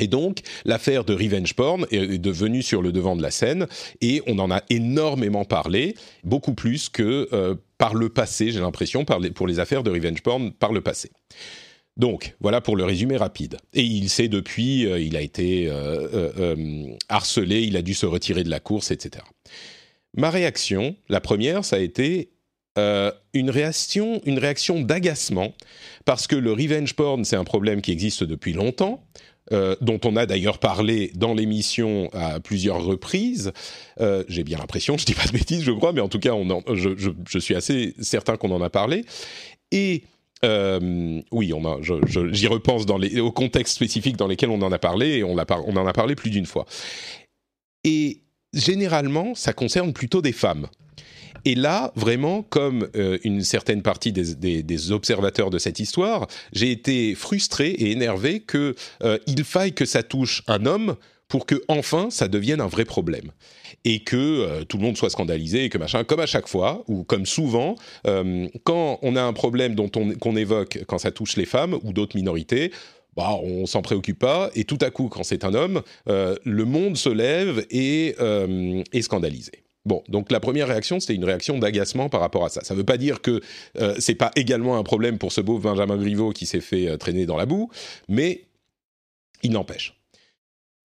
Et donc, l'affaire de revenge porn est devenue sur le devant de la scène et on en a énormément parlé, beaucoup plus que euh, par le passé, j'ai l'impression, pour les affaires de revenge porn par le passé. Donc, voilà pour le résumé rapide. Et il sait depuis, euh, il a été euh, harcelé, il a dû se retirer de la course, etc. Ma réaction, la première, ça a été une réaction, une réaction d'agacement, parce que le revenge porn, c'est un problème qui existe depuis longtemps. Euh, dont on a d'ailleurs parlé dans l'émission à plusieurs reprises. Euh, j'ai bien l'impression, je dis pas de bêtises, je crois, mais en tout cas, je, suis assez certain qu'on en a parlé. Et euh, oui, j'y repense dans les, au contexte spécifique dans lesquels on en a parlé, et on en a parlé plus d'une fois. Et généralement, ça concerne plutôt des femmes. Et là, vraiment, comme euh, une certaine partie des, observateurs de cette histoire, j'ai été frustré et énervé qu'il euh, faille que ça touche un homme pour que enfin ça devienne un vrai problème et que euh, tout le monde soit scandalisé et que machin, comme à chaque fois ou comme souvent, quand on a un problème dont on qu'on évoque quand ça touche les femmes ou d'autres minorités. Bah, on s'en préoccupe pas, et tout à coup, quand c'est un homme, le monde se lève et est scandalisé. Bon, donc la première réaction, c'était une réaction d'agacement par rapport à ça. Ça ne veut pas dire que euh, c'est pas également un problème pour ce beau Benjamin Griveaux qui s'est fait euh, traîner dans la boue, mais il n'empêche.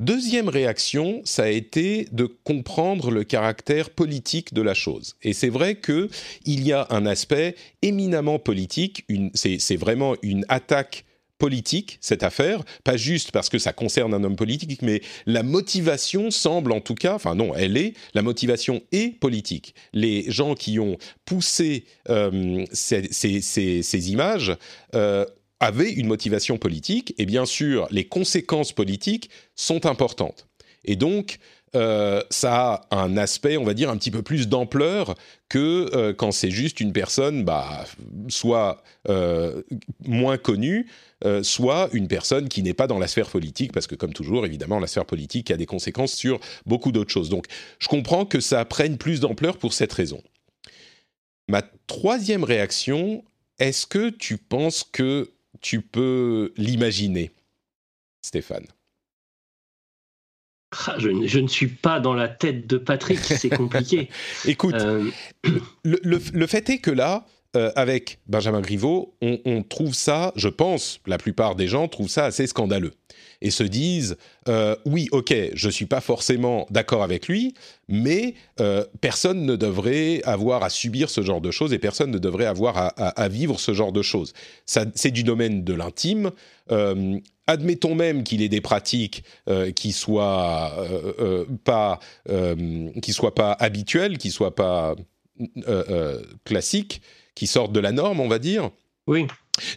Deuxième réaction, ça a été de comprendre le caractère politique de la chose. Et c'est vrai qu'il y a un aspect éminemment politique, c'est vraiment une attaque politique, cette affaire, pas juste parce que ça concerne un homme politique, mais la motivation semble en tout cas, enfin non, elle est, la motivation est politique. Les gens qui ont poussé euh, ces, images euh, avaient une motivation politique, et bien sûr, les conséquences politiques sont importantes. Et donc, euh, ça a un aspect, on va dire, un petit peu plus d'ampleur que quand c'est juste une personne, bah, soit moins connue, euh, soit une personne qui n'est pas dans la sphère politique, parce que comme toujours, évidemment, la sphère politique a des conséquences sur beaucoup d'autres choses. Donc je comprends que ça prenne plus d'ampleur pour cette raison. Ma troisième réaction, est-ce que tu penses que tu peux l'imaginer, Stéphane? Ah, je, ne suis pas dans la tête de Patrick, c'est compliqué. Écoute, euh, le, fait est que là, euh, avec Benjamin Griveaux, on, trouve ça, je pense, la plupart des gens trouvent ça assez scandaleux et se disent euh, oui, ok, je suis pas forcément d'accord avec lui, mais euh, personne ne devrait avoir à subir ce genre de choses et personne ne devrait avoir à, vivre ce genre de choses. c'est du domaine de l'intime. admettons même qu'il ait des pratiques qui soient pas qui soient pas habituelles, qui soient pas classiques qui sortent de la norme, on va dire. Oui.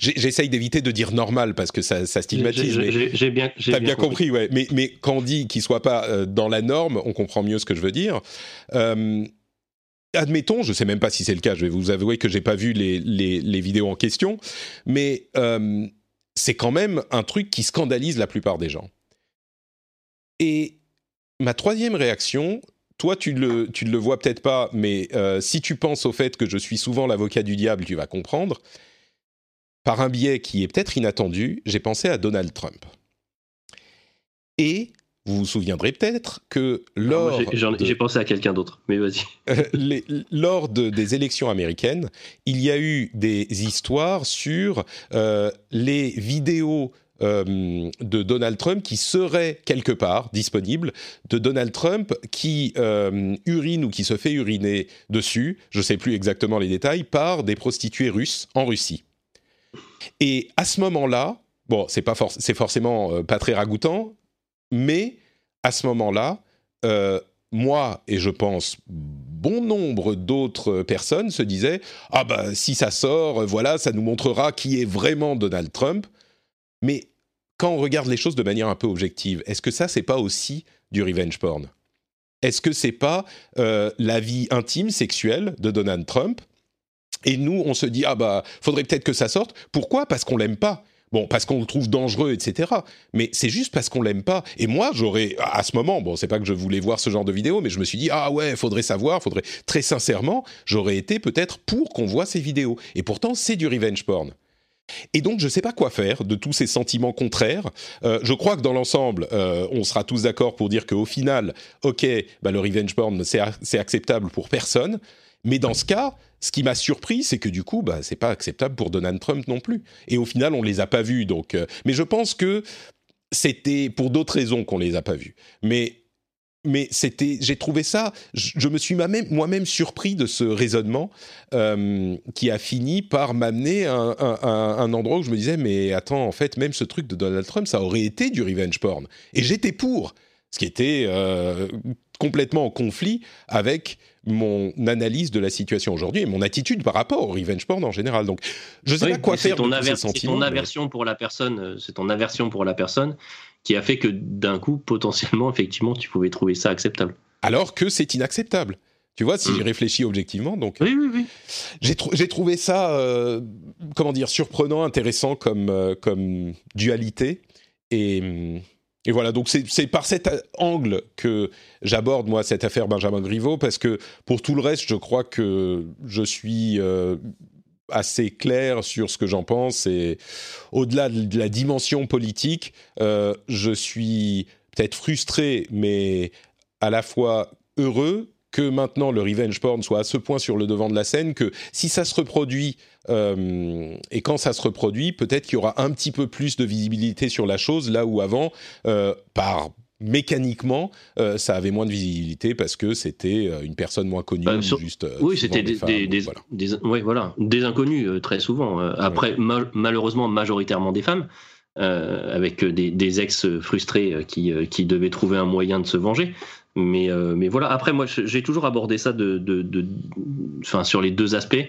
J'essaye d'éviter de dire normal parce que ça, stigmatise. J'ai bien, as bien, compris, ouais. Mais, mais quand on dit qu'il soit pas euh, dans la norme, on comprend mieux ce que je veux dire. Euh, admettons, je sais même pas si c'est le cas. Je vais vous avouer que j'ai pas vu les, les, vidéos en question, mais euh, c'est quand même un truc qui scandalise la plupart des gens. Et ma troisième réaction, toi, tu le, tu ne le vois peut-être pas, mais euh, si tu penses au fait que je suis souvent l'avocat du diable, tu vas comprendre. Par un biais qui est peut-être inattendu, j'ai pensé à Donald Trump. Et vous vous souviendrez peut-être que lors... J'ai pensé à quelqu'un d'autre, mais vas-y. lors des élections américaines, il y a eu des histoires sur euh, les vidéos euh, de Donald Trump qui serait quelque part disponible, de Donald Trump qui euh, urine ou qui se fait uriner dessus, je ne sais plus exactement les détails, par des prostituées russes en Russie. Et à ce moment-là, bon, c'est pas forcément euh, pas très ragoûtant, mais à ce moment-là, moi et je pense bon nombre d'autres personnes se disaient ah bah si ça sort, voilà, ça nous montrera qui est vraiment Donald Trump. Mais quand on regarde les choses de manière un peu objective, est-ce que ça c'est pas aussi du revenge porn? Est-ce que c'est pas euh, la vie intime sexuelle de Donald Trump? Et nous, on se dit ah bah faudrait peut-être que ça sorte. Pourquoi? Parce qu'on l'aime pas. Bon, parce qu'on le trouve dangereux, etc. Mais c'est juste parce qu'on l'aime pas. Et moi, j'aurais, à ce moment, bon, c'est pas que je voulais voir ce genre de vidéo, mais je me suis dit, ah ouais, faudrait savoir, faudrait, très sincèrement, j'aurais été peut-être pour qu'on voit ces vidéos. Et pourtant, c'est du revenge porn. Et donc, je ne sais pas quoi faire de tous ces sentiments contraires. Euh, je crois que dans l'ensemble, euh, on sera tous d'accord pour dire qu'au final, ok, bah, le revenge porn, c'est acceptable pour personne. Mais dans ce cas, ce qui m'a surpris, c'est que du coup, bah, c'est pas acceptable pour Donald Trump non plus. Et au final, on les a pas vus. Donc, euh, mais je pense que c'était pour d'autres raisons qu'on les a pas vus. Mais mais c'était, j'ai trouvé ça, je, me suis moi-même surpris de ce raisonnement euh, qui a fini par m'amener à, un endroit où je me disais, mais attends, en fait, même ce truc de Donald Trump, ça aurait été du revenge porn. Et j'étais pour, ce qui était euh, complètement en conflit avec mon analyse de la situation aujourd'hui et mon attitude par rapport au revenge porn en général. Donc, je sais pas quoi faire ton de ces sentiments. C'est ton aversion pour la personne, euh, c'est ton aversion pour la personne qui a fait que d'un coup, potentiellement, effectivement, tu pouvais trouver ça acceptable. Alors que c'est inacceptable. Tu vois, si mm. j'y réfléchis objectivement, donc oui, oui, oui. j'ai trouvé ça, euh, comment dire, surprenant, intéressant comme euh, comme dualité et hum, et voilà, donc c'est par cet angle que j'aborde moi cette affaire Benjamin Griveaux, parce que pour tout le reste, je crois que je suis euh, assez clair sur ce que j'en pense. Et au-delà de la dimension politique, euh, je suis peut-être frustré, mais à la fois heureux que maintenant le revenge porn soit à ce point sur le devant de la scène que si ça se reproduit euh, et quand ça se reproduit, peut-être qu'il y aura un petit peu plus de visibilité sur la chose, là où avant, euh, par mécaniquement, euh, ça avait moins de visibilité parce que c'était une personne moins connue. Bah, juste, oui, c'était des, des, voilà. des, inconnus très souvent. après, malheureusement, majoritairement des femmes. avec des, ex frustrés qui, qui devaient trouver un moyen de se venger. Mais, euh, mais voilà, après, moi, j'ai toujours abordé ça de, enfin, sur les deux aspects.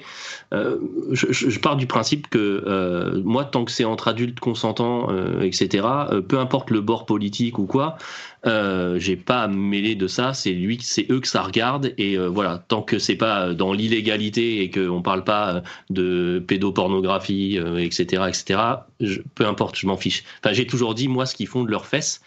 Euh, je, je, pars du principe que euh, moi, tant que c'est entre adultes consentants, etc., peu importe le bord politique ou quoi, j'ai pas à me mêler de ça. C'est lui, c'est eux que ça regarde. Et voilà, tant que c'est pas dans l'illégalité et qu'on parle pas de pédopornographie, etc., etc., peu importe, je m'en fiche. Enfin, j'ai toujours dit, moi, ce qu'ils font de leurs fesses,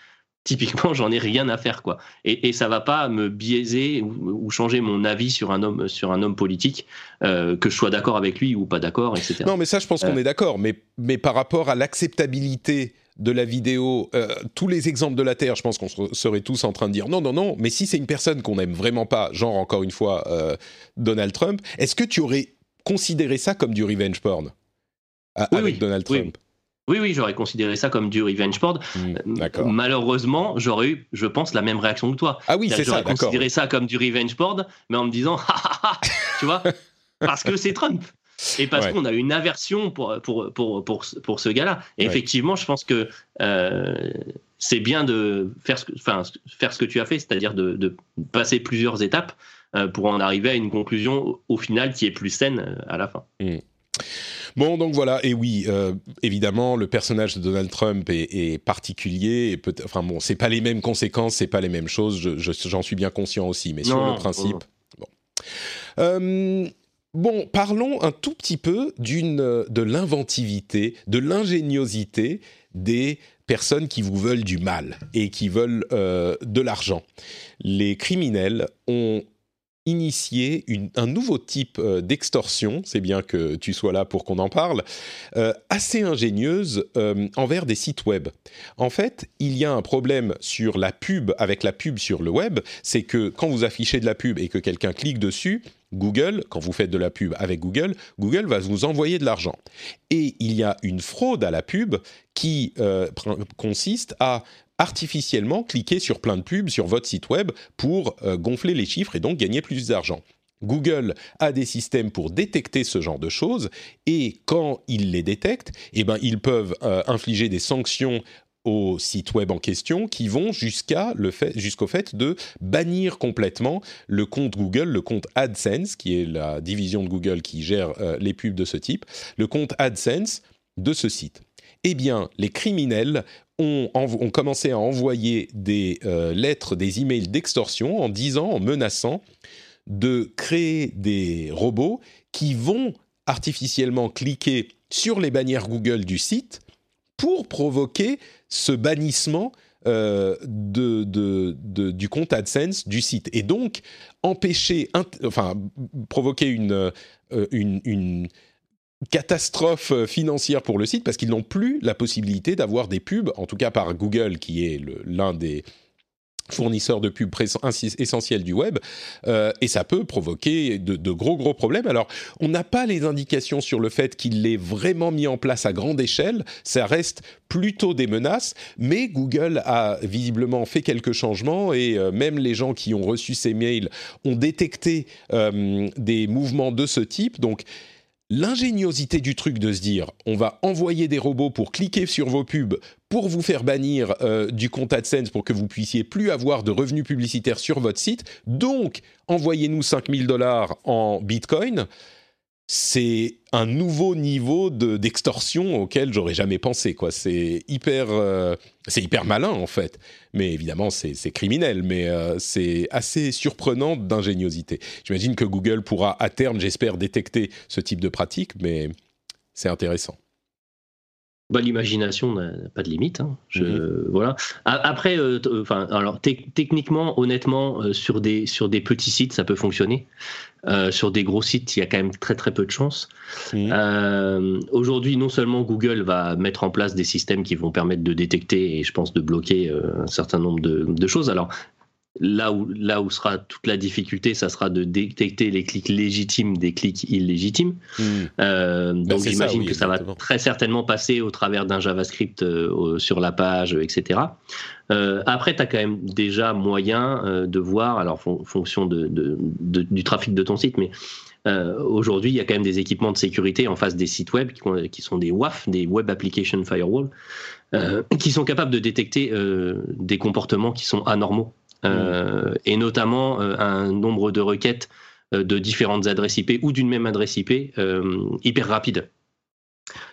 typiquement j'en ai rien à faire quoi. Et, et ça va pas me biaiser ou, changer mon avis sur un homme sur un homme politique euh, que je sois d'accord avec lui ou pas d'accord etc non mais ça je pense qu'on euh. est d'accord mais mais par rapport à l'acceptabilité de la vidéo, euh, tous les exemples de la Terre, je pense qu'on serait tous en train de dire non, non, non, mais si c'est une personne qu'on n'aime vraiment pas, genre encore une fois Donald Trump, est-ce que tu aurais considéré ça comme du revenge porn avec Donald Trump? oui, oui, j'aurais considéré ça comme du revenge porn. Hmm, euh, malheureusement, j'aurais eu, je pense, la même réaction que toi. Ah oui, c'est ça. J'aurais considéré ça comme du revenge porn, mais en me disant, tu vois, parce que c'est Trump. Et parce qu'on a une aversion pour, pour, pour, pour, pour ce gars-là. Et effectivement, je pense que euh, c'est bien de faire ce, que, enfin, faire ce que tu as fait, c'est-à-dire de, de, passer plusieurs étapes euh, pour en arriver à une conclusion au, final qui est plus saine à la fin. Hmm. Bon, donc voilà, et oui, euh, évidemment, le personnage de Donald Trump est, particulier, et peut enfin bon, c'est pas les mêmes conséquences, c'est pas les mêmes choses, j'en suis bien conscient aussi, mais sur le principe, bon. Euh, bon, parlons un tout petit peu d'une de l'inventivité, de l'ingéniosité des personnes qui vous veulent du mal et qui veulent euh, de l'argent. Les criminels ont initier un nouveau type euh, d'extorsion, c'est bien que tu sois là pour qu'on en parle, euh, assez ingénieuse euh, envers des sites web. En fait, il y a un problème sur la pub, avec la pub sur le web, c'est que quand vous affichez de la pub et que quelqu'un clique dessus, Google, quand vous faites de la pub avec Google, Google va vous envoyer de l'argent. Et il y a une fraude à la pub qui consiste à artificiellement cliquer sur plein de pubs sur votre site web pour euh, gonfler les chiffres et donc gagner plus d'argent. Google a des systèmes pour détecter ce genre de choses et quand ils les détectent, eh ben, ils peuvent euh, infliger des sanctions au site web en question qui vont jusqu'à le fait, jusqu'au fait de bannir complètement le compte Google, le compte AdSense, qui est la division de Google qui gère euh, les pubs de ce type, le compte AdSense de ce site. Eh bien, les criminels ont, commencé à envoyer des euh, lettres, des emails d'extorsion en disant, en menaçant de créer des robots qui vont artificiellement cliquer sur les bannières Google du site pour provoquer ce bannissement euh, du compte AdSense du site. Et donc empêcher, enfin provoquer une, euh, catastrophe financière pour le site parce qu'ils n'ont plus la possibilité d'avoir des pubs, en tout cas par Google qui est l'un des fournisseur de pubs essentiels du web, euh, et ça peut provoquer de, gros gros problèmes. Alors, on n'a pas les indications sur le fait qu'il l'ait vraiment mis en place à grande échelle, ça reste plutôt des menaces, mais Google a visiblement fait quelques changements, et euh, même les gens qui ont reçu ces mails ont détecté euh, des mouvements de ce type, donc l'ingéniosité du truc de se dire on va envoyer des robots pour cliquer sur vos pubs pour vous faire bannir euh, du compte AdSense pour que vous puissiez plus avoir de revenus publicitaires sur votre site. Donc, envoyez-nous 5000 dollars en Bitcoin c'est un nouveau niveau d'extorsion auquel j'aurais jamais pensé. Quoi. C'est hyper, euh, hyper malin en fait. Mais évidemment, c'est, criminel, mais euh, c'est assez surprenant d'ingéniosité. J'imagine que Google pourra à terme, j'espère, détecter ce type de pratique, mais c'est intéressant. Bah, l'imagination n'a pas de limite. Hein. Je, mhm. Voilà. Après, euh, enfin, alors techniquement, honnêtement, sur des sur des petits sites, ça peut fonctionner. Euh, sur des gros sites, il y a quand même très très peu de chance. Euh, aujourd'hui, non seulement Google va mettre en place des systèmes qui vont permettre de détecter et je pense de bloquer euh, un certain nombre de, de, choses. Alors, Là où, là où sera toute la difficulté, ça sera de détecter les clics légitimes des clics illégitimes. Hmm. Euh, ben, donc j'imagine que ça va très certainement passer au travers d'un JavaScript euh, sur la page, etc. Euh, après, tu as quand même déjà moyen de voir, alors fonction de, du trafic de ton site, mais aujourd'hui, il y a quand même des équipements de sécurité en face des sites web qui, qui sont des WAF, des Web Application Firewall, qui sont capables de détecter des comportements qui sont anormaux euh, et notamment euh, un nombre de requêtes euh, de différentes adresses IP ou d'une même adresse IP hyper rapide.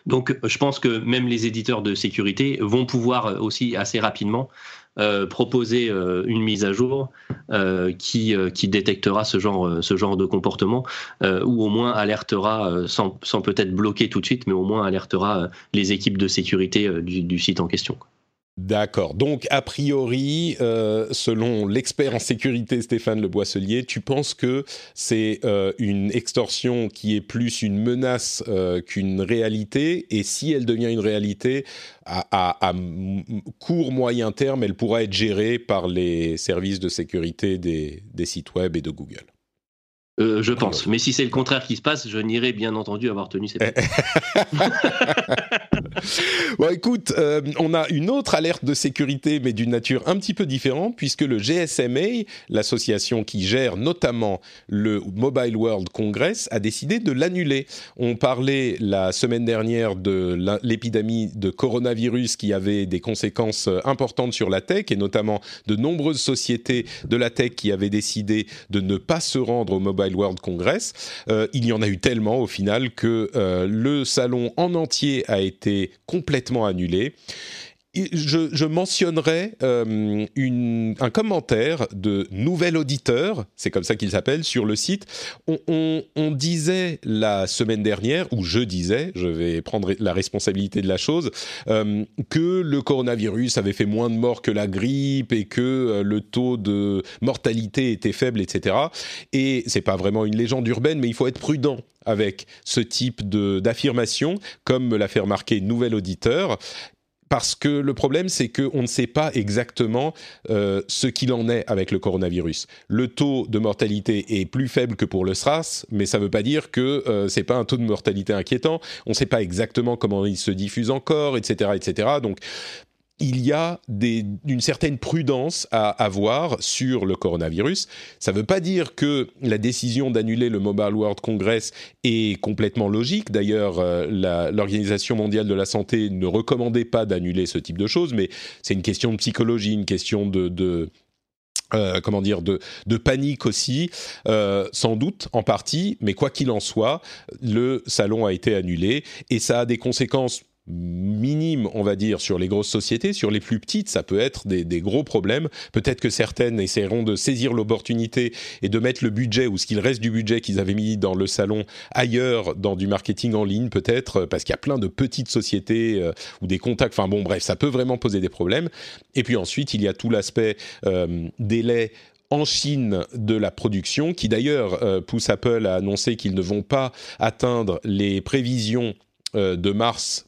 Donc, je pense que même les éditeurs de sécurité vont pouvoir aussi assez rapidement proposer une mise à jour qui, qui détectera ce genre, ce genre de comportement ou au moins alertera, sans, sans peut-être bloquer tout de suite, mais au moins alertera les équipes de sécurité du, du site en question. D'accord. Donc, a priori, euh, selon l'expert en sécurité Stéphane Le Boisselier, tu penses que c'est euh, une extorsion qui est plus une menace euh, qu'une réalité, et si elle devient une réalité, à, court, moyen terme, elle pourra être gérée par les services de sécurité des sites web et de Google euh, je pense. Mais si c'est le contraire qui se passe, je n'irai bien entendu avoir tenu ces Bon, écoute, euh, on a une autre alerte de sécurité, mais d'une nature un petit peu différente, puisque le GSMA, l'association qui gère notamment le Mobile World Congress, a décidé de l'annuler. On parlait la semaine dernière de l'épidémie de coronavirus qui avait des conséquences euh, importantes sur la tech, et notamment de nombreuses sociétés de la tech qui avaient décidé de ne pas se rendre au Mobile World Congress. Euh, il y en a eu tellement au final que euh, le salon en entier a été complètement annulé je, mentionnerai euh, un commentaire de Nouvel Auditeur, c'est comme ça qu'il s'appelle, sur le site. On, disait la semaine dernière, ou je disais, je vais prendre la responsabilité de la chose, euh, que le coronavirus avait fait moins de morts que la grippe et que euh, le taux de mortalité était faible, etc. Et c'est pas vraiment une légende urbaine, mais il faut être prudent avec ce type d'affirmation, comme me l'a fait remarquer Nouvel Auditeur parce que le problème, c'est qu'on ne sait pas exactement euh, ce qu'il en est avec le coronavirus. Le taux de mortalité est plus faible que pour le SRAS, mais ça ne veut pas dire que ce euh, c'est pas un taux de mortalité inquiétant. On ne sait pas exactement comment il se diffuse encore, etc., etc. Donc il y a une certaine prudence à avoir sur le coronavirus. Ça ne veut pas dire que la décision d'annuler le Mobile World Congress est complètement logique. D'ailleurs, euh, l'Organisation mondiale de la santé ne recommandait pas d'annuler ce type de choses, mais c'est une question de psychologie, une question de, euh, comment dire, de, panique aussi, euh, sans doute en partie, mais quoi qu'il en soit, le salon a été annulé et ça a des conséquences minime, on va dire, sur les grosses sociétés. Sur les plus petites, ça peut être des, gros problèmes. Peut-être que certaines essaieront de saisir l'opportunité et de mettre le budget ou ce qu'il reste du budget qu'ils avaient mis dans le salon ailleurs, dans du marketing en ligne, peut-être, parce qu'il y a plein de petites sociétés euh, ou des contacts. Enfin bon, bref, ça peut vraiment poser des problèmes. Et puis ensuite, il y a tout l'aspect euh, délai en Chine de la production, qui d'ailleurs euh, pousse Apple à annoncer qu'ils ne vont pas atteindre les prévisions de mars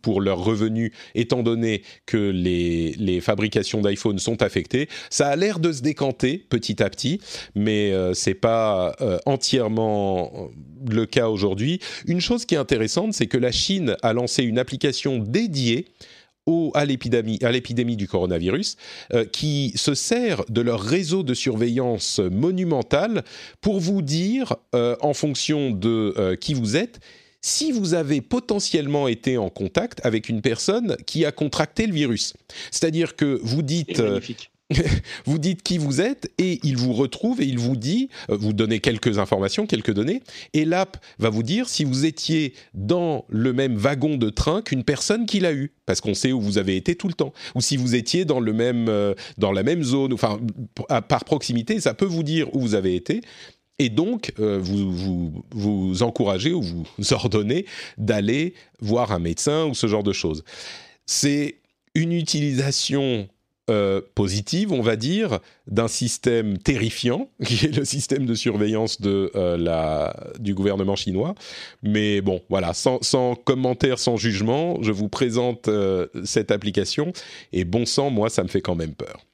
pour leurs revenus, étant donné que les, fabrications d'iPhone sont affectées. Ça a l'air de se décanter petit à petit, mais euh, c'est pas euh, entièrement euh, le cas aujourd'hui. Une chose qui est intéressante, c'est que la Chine a lancé une application dédiée au, à l'épidémie du coronavirus, qui se sert de leur réseau de surveillance monumental pour vous dire, en fonction de qui vous êtes, si vous avez potentiellement été en contact avec une personne qui a contracté le virus. C'est-à-dire que vous dites... Euh, vous dites qui vous êtes et il vous retrouve et il vous dit, euh, vous donnez quelques informations, quelques données, et l'app va vous dire si vous étiez dans le même wagon de train qu'une personne qui l'a eu, parce qu'on sait où vous avez été tout le temps, ou si vous étiez dans le même, euh, dans la même zone, enfin par proximité, ça peut vous dire où vous avez été, et donc, euh, vous, vous, vous encouragez ou vous ordonnez d'aller voir un médecin ou ce genre de choses. C'est une utilisation euh, positive, on va dire, d'un système terrifiant, qui est le système de surveillance de, euh, la, du gouvernement chinois. Mais bon, voilà, sans, sans commentaire, sans jugement, je vous présente cette application. Et bon sang, moi, ça me fait quand même peur.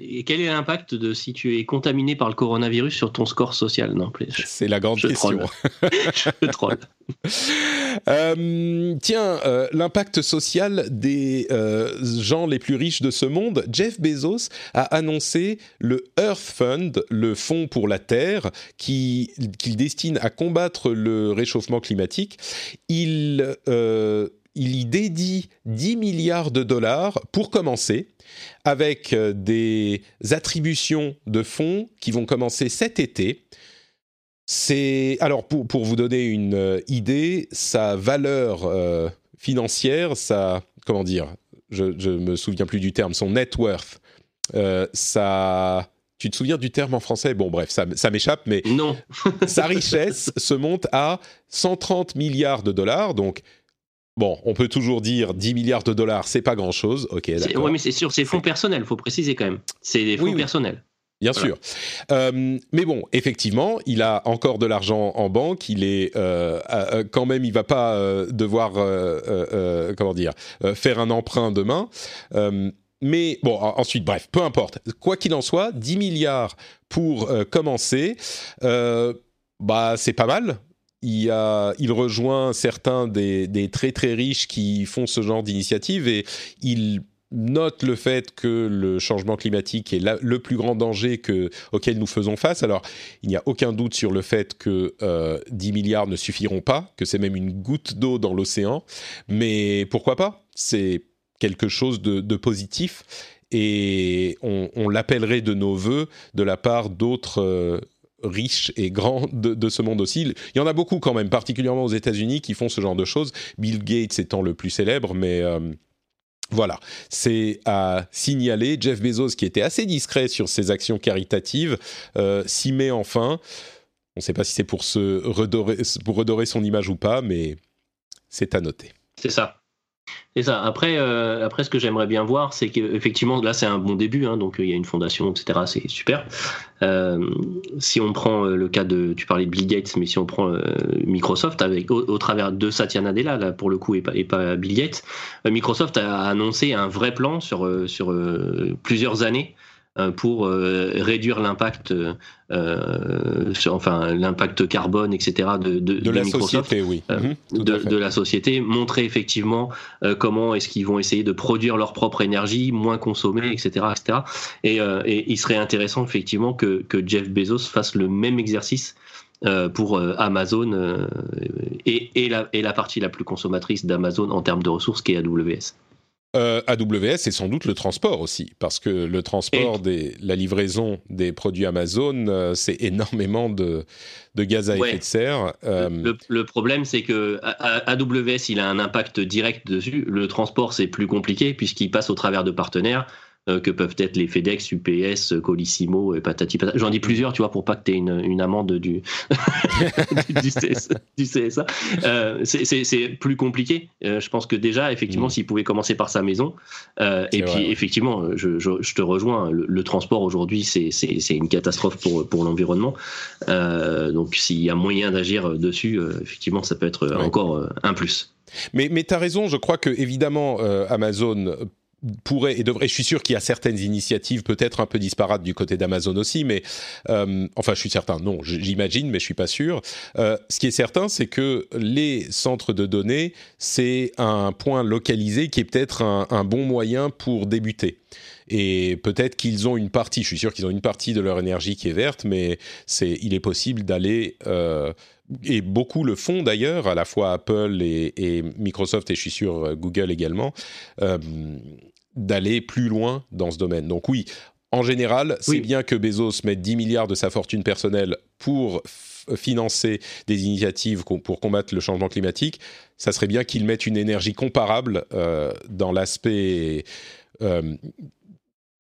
Et quel est l'impact de si tu es contaminé par le coronavirus sur ton score social Non, c'est la grande question. je troll. Euh, tiens, euh, l'impact social des euh, gens les plus riches de ce monde. Jeff Bezos a annoncé le Earth Fund, le fonds pour la Terre, qu'il destine à combattre le réchauffement climatique. Il il y dédie 10 milliards de dollars pour commencer, avec euh, des attributions de fonds qui vont commencer cet été. C'est alors pour, pour, vous donner une euh, idée, sa valeur euh, financière, sa comment dire, je, ne me souviens plus du terme, son net worth, sa tu te souviens du terme en français? Bon, bref, ça, ça m'échappe, mais non. sa richesse se monte à 130 milliards de dollars, donc Bon, on peut toujours dire 10 milliards de dollars, c'est pas grand-chose. Ok, d'accord. Oui, mais c'est sur ses fonds personnels, faut préciser quand même. C'est des fonds personnels. Bien sûr. Euh, mais bon, effectivement, il a encore de l'argent en banque. Il est euh, euh, quand même, il va pas devoir, comment dire, faire un emprunt demain. mais bon, ensuite, bref, peu importe. Quoi qu'il en soit, 10 milliards pour commencer, bah c'est pas mal il, rejoint certains des, très très riches qui font ce genre d'initiative et il note le fait que le changement climatique est le plus grand danger que, auquel nous faisons face. Alors, il n'y a aucun doute sur le fait que 10 euh, milliards ne suffiront pas, que c'est même une goutte d'eau dans l'océan, mais pourquoi pas? C'est quelque chose de, positif et on, l'appellerait de nos voeux de la part d'autres euh, riches et grands de, ce monde aussi. Il y en a beaucoup quand même, particulièrement aux États-Unis, qui font ce genre de choses. Bill Gates étant le plus célèbre, mais euh, voilà, c'est à signaler. Jeff Bezos, qui était assez discret sur ses actions caritatives, euh, s'y met enfin. On ne sait pas si c'est pour pour redorer son image ou pas, mais c'est à noter. C'est ça. C'est ça. Après, euh, après, ce que j'aimerais bien voir, c'est qu'effectivement, là, c'est un bon début. Hein, donc, il y a une fondation, etc. C'est super. Euh, si on prend euh, le cas de, tu parlais de Bill Gates, mais si on prend Microsoft, avec au, travers de Satya Nadella, là, pour le coup, et pas, et pas Bill Gates, Microsoft a annoncé un vrai plan sur sur plusieurs années euh, pour euh, réduire l'impact, euh, enfin l'impact carbone, etc. de, de, la société, oui. Mhm, de, la société, montrer effectivement comment est-ce qu'ils vont essayer de produire leur propre énergie, moins consommer, etc., etc. Et, et il serait intéressant effectivement que, que, Jeff Bezos fasse le même exercice. pour Amazon et, et, la, et la partie la plus consommatrice d'Amazon en termes de ressources qui est AWS. Euh, AWS et sans doute le transport aussi, parce que le transport, des, la livraison des produits Amazon, euh, c'est énormément de, de, gaz à effet de serre. Euh, le, problème, c'est que AWS, il a un impact direct dessus. Le transport, c'est plus compliqué puisqu'il passe au travers de partenaires. Euh, que peuvent être les FedEx, UPS, Colissimo et patati patata. J'en dis plusieurs, tu vois, pour pas que tu aies une, une, amende du, du, CSA. Euh, c'est plus compliqué. Euh, je pense que déjà, effectivement, mm. s'il pouvait commencer par sa maison, et puis effectivement, je, je, te rejoins, le, transport aujourd'hui, c'est une catastrophe pour, pour l'environnement. donc s'il y a moyen d'agir dessus, effectivement, ça peut être encore un plus. Mais, mais tu as raison, je crois que évidemment Amazon pourrait et devrait. Je suis sûr qu'il y a certaines initiatives peut-être un peu disparates du côté d'Amazon aussi, mais euh, enfin, je suis certain. Non, j'imagine, mais je suis pas sûr. Euh, ce qui est certain, c'est que les centres de données, c'est un point localisé qui est peut-être un, bon moyen pour débuter. Et peut-être qu'ils ont une partie. Je suis sûr qu'ils ont une partie de leur énergie qui est verte, mais c'est, il est possible d'aller euh, et beaucoup le font d'ailleurs, à la fois Apple et, Microsoft et je suis sûr Google également, d'aller plus loin dans ce domaine. Donc oui, en général, c'est bien que Bezos mette 10 milliards de sa fortune personnelle pour financer des initiatives pour combattre le changement climatique. Ça serait bien qu'il mette une énergie comparable euh, dans l'aspect euh,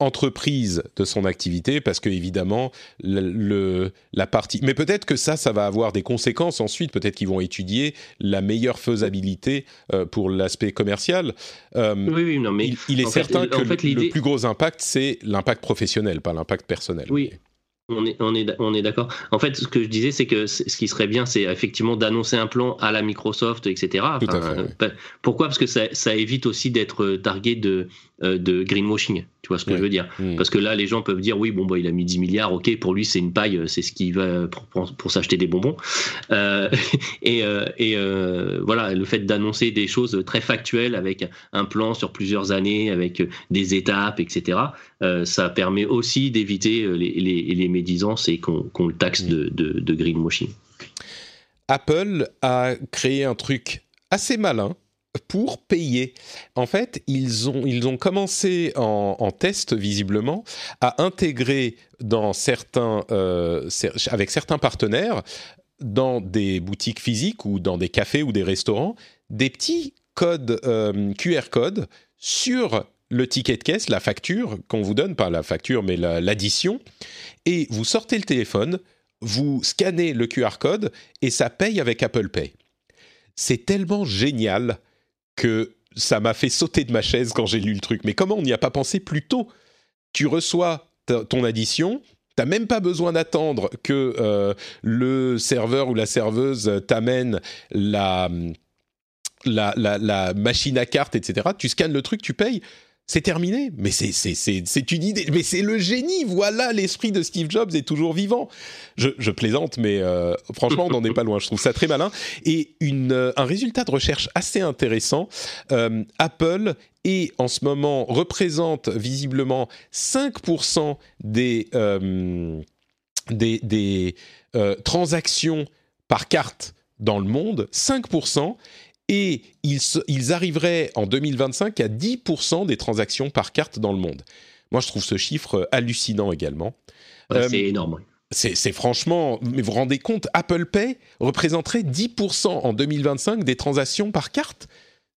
entreprise de son activité parce que évidemment le, la partie mais peut-être que ça ça va avoir des conséquences ensuite. Peut-être qu'ils vont étudier la meilleure faisabilité euh, pour l'aspect commercial. Euh, oui, oui, non, mais il, est certain que le, plus gros impact c'est l'impact professionnel pas l'impact personnel. Oui on est, on est, on est d'accord. En fait, ce que je disais, c'est que ce qui serait bien, c'est effectivement d'annoncer un plan à la Microsoft, etc. Euh, pourquoi? Parce que ça, ça évite aussi d'être targué de, euh, de greenwashing. Tu vois ce que je veux dire hmm. Parce que là, les gens peuvent dire oui, bon, bah, il a mis 10 milliards, ok, pour lui, c'est une paille, euh, c'est ce qu'il va pour, pour, s'acheter des bonbons. Euh, et, euh, et euh, voilà, le fait d'annoncer des choses très factuelles avec un plan sur plusieurs années, avec des étapes, etc., ça permet aussi d'éviter les, les, les, médisances et qu'on le taxe de, de, de greenwashing. Apple a créé un truc assez malin pour payer. En fait, ils ont, ils ont commencé en, test, visiblement, à intégrer dans certains, euh, avec certains partenaires, dans des boutiques physiques ou dans des cafés ou des restaurants, des petits codes euh, QR codes sur le ticket de caisse, la facture qu'on vous donne, pas la facture mais l'addition, et vous sortez le téléphone, vous scannez le QR code et ça paye avec Apple Pay. C'est tellement génial que ça m'a fait sauter de ma chaise quand j'ai lu le truc. Mais comment on n'y a pas pensé plus tôt? Tu reçois ton addition, T'as même pas besoin d'attendre que euh, le serveur ou la serveuse t'amène la, la, la, machine à carte, etc. Tu scannes le truc, tu payes c'est terminé. Mais c'est une idée. Mais c'est le génie. Voilà, l'esprit de Steve Jobs est toujours vivant. Je, plaisante, mais euh, franchement, on n'en est pas loin. Je trouve ça très malin. Et une, euh, un résultat de recherche assez intéressant. Euh, Apple et en ce moment représente visiblement 5% des, des, des transactions par carte dans le monde, 5%, et ils, arriveraient en 2025 à 10% des transactions par carte dans le monde. Moi, je trouve ce chiffre hallucinant également. c'est euh, énorme. C'est franchement, mais vous vous rendez compte, Apple Pay représenterait 10% en 2025 des transactions par carte?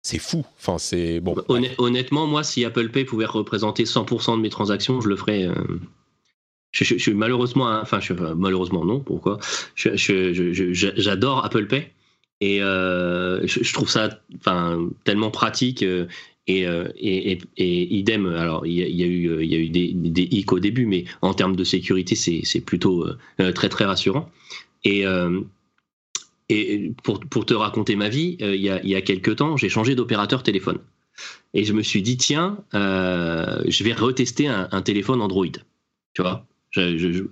C'est fou. Enfin, c'est bon. Honnêtement, moi, si Apple Pay pouvait représenter 100% de mes transactions, je le ferais. Euh, je, suis malheureusement, enfin, je, malheureusement non. Pourquoi? J'adore Apple Pay. Et euh, je, trouve ça tellement pratique. Euh, euh, et, idem, alors il y, a eu, des, des hicks au début, mais en termes de sécurité, c'est plutôt très très rassurant. Et, pour, te raconter ma vie, il, y a, y quelques temps, j'ai changé d'opérateur téléphone. Et je me suis dit, tiens, je vais retester un, un téléphone Android. Tu vois?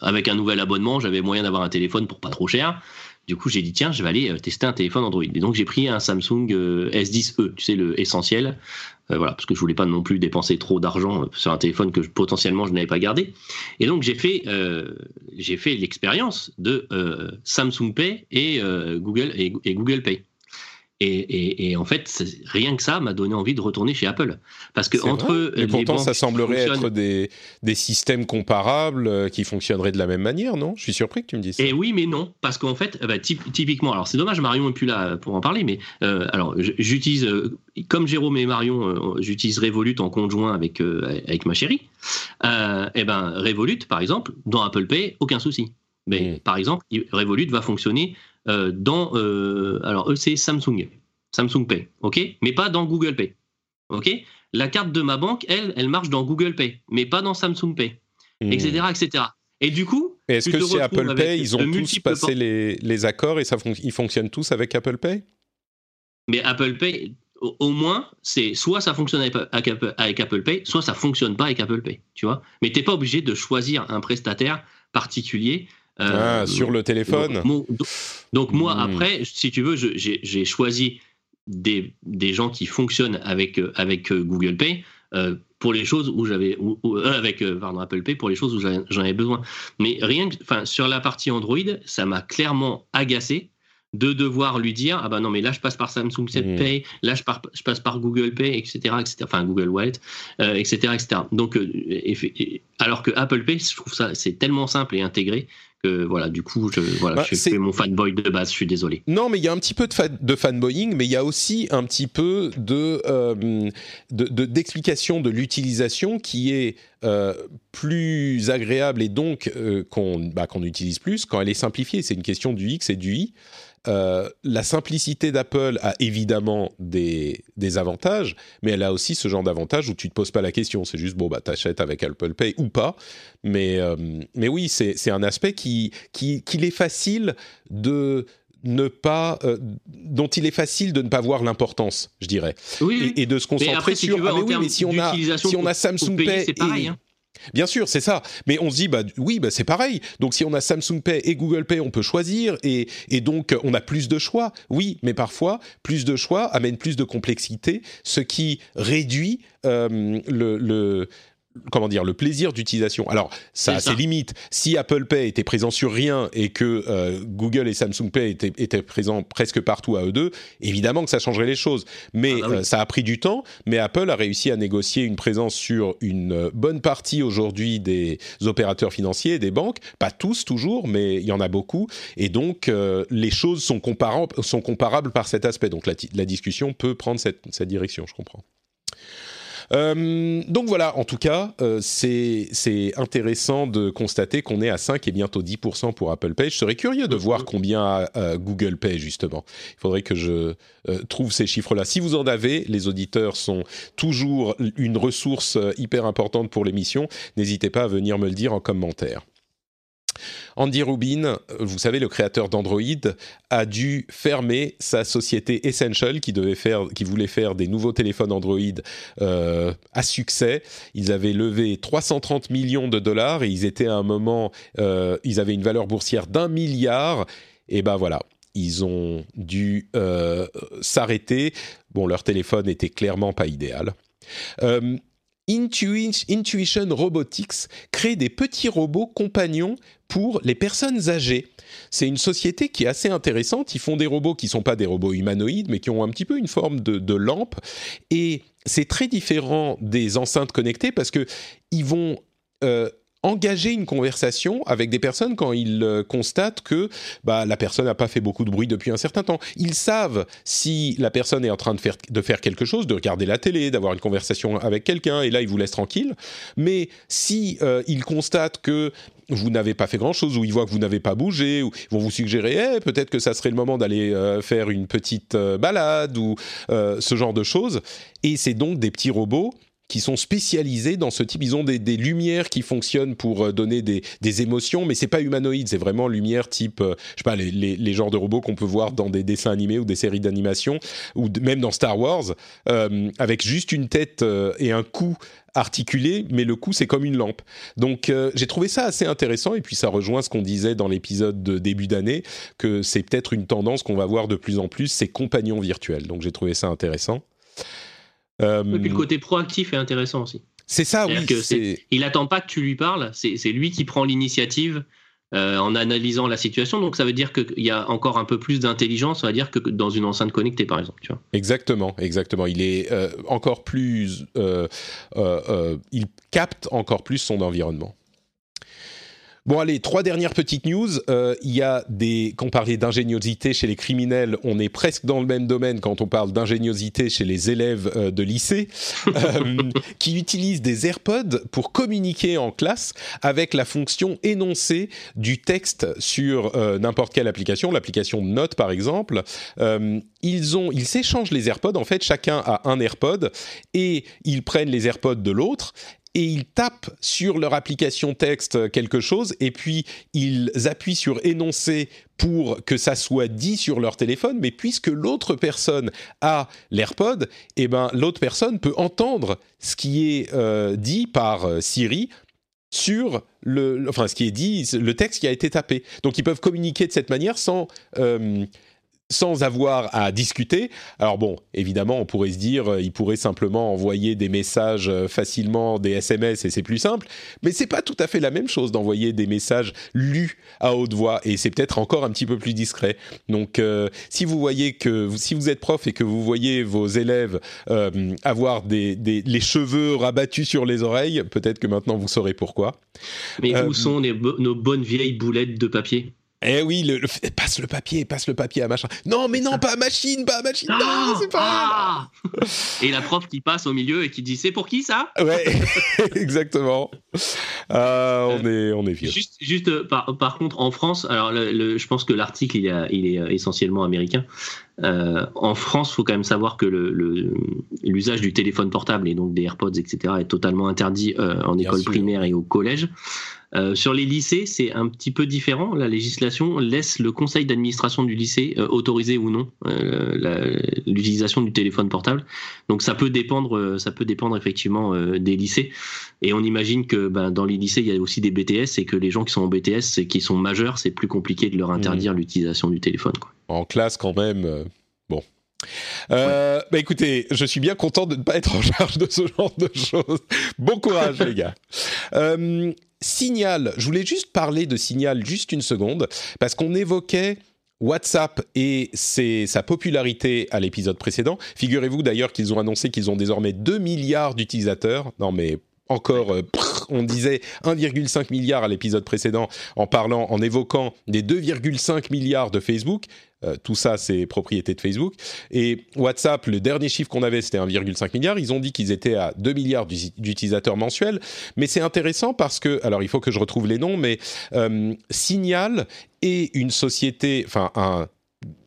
Avec un nouvel abonnement, j'avais moyen d'avoir un téléphone pour pas trop cher. Du coup, j'ai dit, tiens, je vais aller euh, tester un téléphone Android. Et donc, j'ai pris un Samsung euh, S10e, tu sais, le essentiel. Euh, voilà, parce que je voulais pas non plus dépenser trop d'argent sur un téléphone que potentiellement je n'avais pas gardé. Et donc, j'ai fait, fait l'expérience de Samsung Pay et, Google, et Google Pay. Et, en fait, rien que ça m'a donné envie de retourner chez Apple. Parce que entre Et pourtant, ça semblerait être des, des, systèmes comparables euh, qui fonctionneraient de la même manière, non? Je suis surpris que tu me dises ça. Et oui, mais non. Parce qu'en fait, bah, typiquement, alors c'est dommage, Marion n'est plus là pour en parler, mais euh, alors j'utilise, euh, comme Jérôme et Marion, j'utilise Revolut en conjoint avec, avec ma chérie. et ben Revolut, par exemple, dans Apple Pay, aucun souci. Mais hmm. par exemple, Revolut va fonctionner euh, dans euh, alors eux c'est Samsung, Samsung Pay, ok, mais pas dans Google Pay, ok? La carte de ma banque, elle, elle marche dans Google Pay, mais pas dans Samsung Pay, etc., hmm. etc. Et du coup, est-ce que c'est Apple Pay Ils ont tous passé les, les, accords et ça ils fonctionnent tous avec Apple Pay? Mais Apple Pay, au moins, c'est soit ça fonctionne avec, avec, Apple Pay, soit ça fonctionne pas avec Apple Pay, tu vois? Mais t'es pas obligé de choisir un prestataire particulier euh, ah, sur le téléphone Donc, moi, hmm. après, si tu veux, j'ai choisi des, des, gens qui fonctionnent avec, euh, avec euh, Google Pay pour les choses où j'avais avec pardon, Apple Pay pour les choses où j'en avais besoin. Mais rien enfin sur la partie Android, ça m'a clairement agacé de devoir lui dire ah ben non mais là je passe par Samsung mmh. Pay, là je, je, passe par Google Pay, etc., etc. Enfin Google Wallet, etc., etc. Donc alors que Apple Pay, je trouve ça c'est tellement simple et intégré voilà, du coup, je, voilà, bah, je mon fanboy de base, je suis désolé. Non, mais il y a un petit peu de, de fanboying, mais il y a aussi un petit peu de, euh, d'explication de, l'utilisation qui est euh, plus agréable et donc euh, qu'on, bah, qu'on utilise plus quand elle est simplifiée. C'est une question du X et du Y. Euh, la simplicité d'Apple a évidemment des, avantages, mais elle a aussi ce genre d'avantages où tu te poses pas la question. C'est juste, bon, bah, t'achètes avec Apple Pay ou pas. Mais, euh, mais oui, c'est un aspect qui, qui, qu'il est facile de ne pas, euh, dont il est facile de ne pas voir l'importance, je dirais, et, de se concentrer sur. ah mais oui, mais si on a si on a Samsung Pay, pareil, hein. Bien sûr, c'est ça. Mais on se dit, bah oui, bah, c'est pareil. Donc si on a Samsung Pay et Google Pay, on peut choisir et, donc on a plus de choix. Oui, mais parfois, plus de choix amène plus de complexité, ce qui réduit euh, le, comment dire le plaisir d'utilisation. Alors ça a ses limites. Si Apple Pay était présent sur rien et que euh, Google et Samsung Pay étaient, présents presque partout à eux deux, évidemment que ça changerait les choses. Mais ah bah euh, ça a pris du temps. Mais Apple a réussi à négocier une présence sur une bonne partie aujourd'hui des opérateurs financiers et des banques. Pas tous toujours, mais il y en a beaucoup. Et donc euh, les choses sont comparables, sont comparables par cet aspect. Donc la, la discussion peut prendre cette, cette direction. Je comprends. Euh, donc voilà, en tout cas, euh, c'est intéressant de constater qu'on est à 5 et bientôt 10% pour Apple Pay. Je serais curieux de voir combien euh, Google Pay, justement. Il faudrait que je trouve ces chiffres-là. Si vous en avez, les auditeurs sont toujours une ressource hyper importante pour l'émission. N'hésitez pas à venir me le dire en commentaire. Andy Rubin, vous savez, le créateur d'Android, a dû fermer sa société Essential qui, voulait faire des nouveaux téléphones Android euh, à succès. Ils avaient levé 330 millions de dollars et ils étaient à un moment, euh, ils avaient une valeur boursière d'un milliard. Et ben voilà, ils ont dû euh, s'arrêter. Bon, leur téléphone était clairement pas idéal. Intuition Robotics crée des petits robots compagnons pour les personnes âgées. C'est une société qui est assez intéressante. Ils font des robots qui ne sont pas des robots humanoïdes, mais qui ont un petit peu une forme de, lampe. Et c'est très différent des enceintes connectées parce que ils vont euh, engager une conversation avec des personnes quand ils euh, constatent que bah, la personne n'a pas fait beaucoup de bruit depuis un certain temps. Ils savent si la personne est en train de faire, de faire quelque chose, de regarder la télé, d'avoir une conversation avec quelqu'un, et là, ils vous laissent tranquille. Mais si euh, ils constatent que vous n'avez pas fait grand-chose, ou ils voient que vous n'avez pas bougé, ou ils vont vous suggérer eh, peut-être que ça serait le moment d'aller euh, faire une petite balade, ou ce genre de choses. Et c'est donc des petits robots qui sont spécialisés dans ce type. Ils ont des, lumières qui fonctionnent pour euh, donner des, émotions, mais c'est pas humanoïde, c'est vraiment lumière type, euh, je sais pas, les, genres de robots qu'on peut voir dans des dessins animés ou des séries d'animation, ou même dans Star Wars, euh, avec juste une tête et un cou articulé, mais le cou c'est comme une lampe. Donc j'ai trouvé ça assez intéressant et puis ça rejoint ce qu'on disait dans l'épisode de début d'année que c'est peut-être une tendance qu'on va voir de plus en plus, ces compagnons virtuels. Donc j'ai trouvé ça intéressant. Euh, et puis le côté proactif est intéressant aussi. C'est ça, oui. il n'attend pas que tu lui parles, c'est lui qui prend l'initiative euh, en analysant la situation. Donc ça veut dire qu'il y a encore un peu plus d'intelligence, on va dire, que dans une enceinte connectée, par exemple. Tu vois. Exactement, exactement. Il est euh, encore plus, il capte encore plus son environnement. Bon, allez, trois dernières petites news. Euh, il y a des. Quand on parlait d'ingéniosité chez les criminels, on est presque dans le même domaine quand on parle d'ingéniosité chez les élèves euh, de lycée, euh, qui utilisent des AirPods pour communiquer en classe avec la fonction énoncée du texte sur n'importe quelle application, l'application Note par exemple. ils ont, ils s'échangent les AirPods. En fait, chacun a un AirPod et ils prennent les AirPods de l'autre et ils tapent sur leur application texte quelque chose et puis ils appuient sur énoncer pour que ça soit dit sur leur téléphone, mais puisque l'autre personne a l'AirPod, eh ben l'autre personne peut entendre ce qui est euh, dit par euh, Siri sur le, enfin ce qui est dit, le texte qui a été tapé. Donc ils peuvent communiquer de cette manière sans euh, sans avoir à discuter. Alors bon, évidemment, on pourrait se dire, euh, il pourrait simplement envoyer des messages euh, facilement, des SMS, et c'est plus simple. Mais c'est pas tout à fait la même chose d'envoyer des messages lus à haute voix, et c'est peut-être encore un petit peu plus discret. Donc, euh, si vous voyez que, si vous êtes prof et que vous voyez vos élèves avoir des, les cheveux rabattus sur les oreilles, peut-être que maintenant vous saurez pourquoi. Mais où sont nos bonnes vieilles boulettes de papier eh oui, le, passe le papier, passe le papier à machin. Non, mais non, pas à machine, pas à machine. non, ah, c'est pas. Ah. et la prof qui passe au milieu et qui dit c'est pour qui ça? Ouais, exactement. Euh, on est, on est vieux. Juste, juste euh, par, par, contre, en France, alors je pense que l'article il, il, est euh, essentiellement américain. en France, il faut quand même savoir que l'usage du téléphone portable et donc des AirPods, etc., est totalement interdit en école primaire et au collège. Euh, sur les lycées, c'est un petit peu différent. La législation laisse le conseil d'administration du lycée euh, autoriser ou non euh, l'utilisation du téléphone portable. Donc ça peut dépendre, ça peut dépendre effectivement des lycées. Et on imagine que ben, dans les lycées, il y a aussi des BTS et que les gens qui sont en BTS et qui sont majeurs, c'est plus compliqué de leur interdire mmh. l'utilisation du téléphone. En classe, quand même. Bon, bah écoutez, je suis bien content de ne pas être en charge de ce genre de choses. Bon courage les gars. Euh, Signal, je voulais juste parler de Signal juste une seconde, parce qu'on évoquait WhatsApp et sa popularité à l'épisode précédent. Figurez-vous d'ailleurs qu'ils ont annoncé qu'ils ont désormais 2 milliards d'utilisateurs. Non mais encore, euh, on disait 1,5 milliard à l'épisode précédent en parlant, en évoquant des 2,5 milliards de Facebook. Euh, tout ça, c'est propriété de Facebook. Et WhatsApp, le dernier chiffre qu'on avait, c'était 1,5 milliard. Ils ont dit qu'ils étaient à 2 milliards d'utilisateurs mensuels. Mais c'est intéressant parce que, alors il faut que je retrouve les noms, mais euh, Signal est une société, enfin un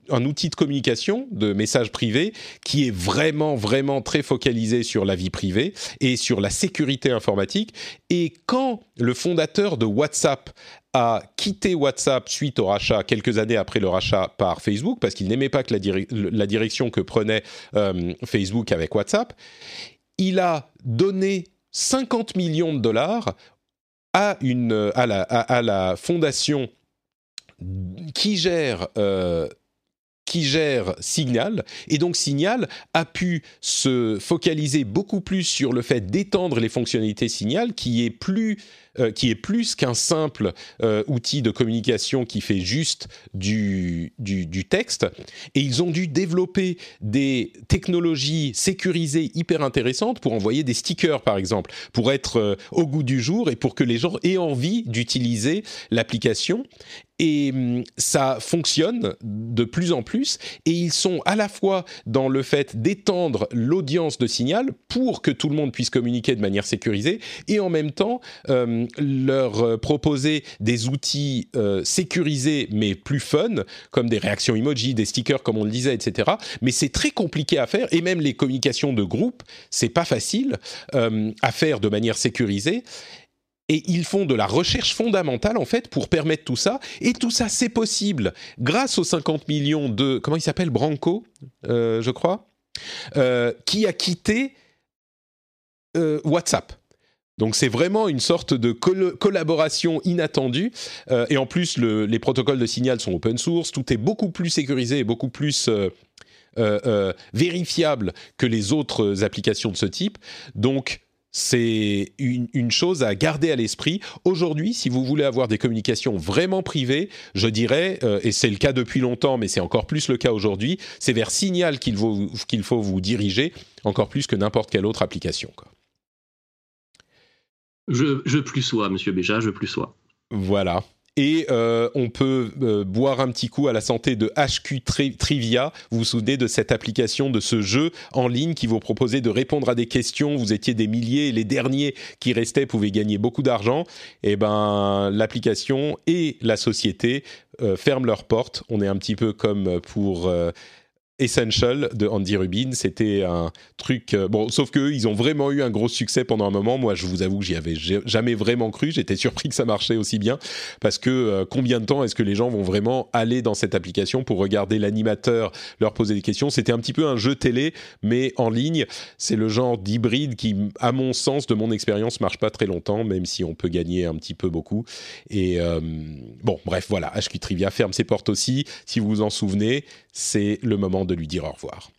un outil de communication, de messages privés, qui est vraiment, vraiment très focalisé sur la vie privée et sur la sécurité informatique. Et quand le fondateur de WhatsApp a quitté WhatsApp suite au rachat, quelques années après le rachat par Facebook, parce qu'il n'aimait pas que la, direction que prenait euh, Facebook avec WhatsApp, il a donné 50 millions de dollars à, une, à, la, à, la fondation qui gère euh, qui gère Signal. Et donc Signal a pu se focaliser beaucoup plus sur le fait d'étendre les fonctionnalités Signal, qui est plus, euh, qui est plus qu'un simple euh, outil de communication qui fait juste du, du, texte. Et ils ont dû développer des technologies sécurisées hyper intéressantes pour envoyer des stickers, par exemple, pour être euh, au goût du jour et pour que les gens aient envie d'utiliser l'application. Et hum, ça fonctionne de plus en plus. Et ils sont à la fois dans le fait d'étendre l'audience de Signal pour que tout le monde puisse communiquer de manière sécurisée, et en même temps hum, leur proposer des outils euh, sécurisés mais plus fun, comme des réactions emoji, des stickers comme on le disait, etc. Mais c'est très compliqué à faire, et même les communications de groupe, c'est pas facile hum, à faire de manière sécurisée et ils font de la recherche fondamentale en fait pour permettre tout ça. Et tout ça, c'est possible grâce aux 50 millions de comment il s'appelle Branco, euh, je crois, euh, qui a quitté euh, WhatsApp. Donc c'est vraiment une sorte de collaboration inattendue. et en plus, les protocoles de signal sont open source. Tout est beaucoup plus sécurisé et beaucoup plus vérifiable que les autres applications de ce type. Donc c'est une, chose à garder à l'esprit. Aujourd'hui, si vous voulez avoir des communications vraiment privées, je dirais, euh, et c'est le cas depuis longtemps, mais c'est encore plus le cas aujourd'hui, c'est vers Signal qu'il faut, vous diriger, encore plus que n'importe quelle autre application. Je, je plus sois, monsieur Béja, je plus sois. Voilà et euh, on peut euh, boire un petit coup à la santé de HQ Trivia. Vous vous souvenez de cette application, de ce jeu en ligne qui vous proposait de répondre à des questions. Vous étiez des milliers et les derniers qui restaient pouvaient gagner beaucoup d'argent. Et eh ben l'application et la société euh, ferment leurs portes. On est un petit peu comme pour Essential de Andy Rubin, c'était un truc euh, bon, sauf que ils ont vraiment eu un gros succès pendant un moment. Moi, je vous avoue que j'y avais jamais vraiment cru. J'étais surpris que ça marchait aussi bien parce que euh, combien de temps est-ce que les gens vont vraiment aller dans cette application pour regarder l'animateur leur poser des questions? C'était un petit peu un jeu télé, mais en ligne. C'est le genre d'hybride qui, à mon sens, de mon expérience, marche pas très longtemps, même si on peut gagner un petit peu beaucoup. Et euh, bon, bref, voilà. HQ Trivia ferme ses portes aussi. Si vous vous en souvenez, c'est le moment de lui dire au revoir.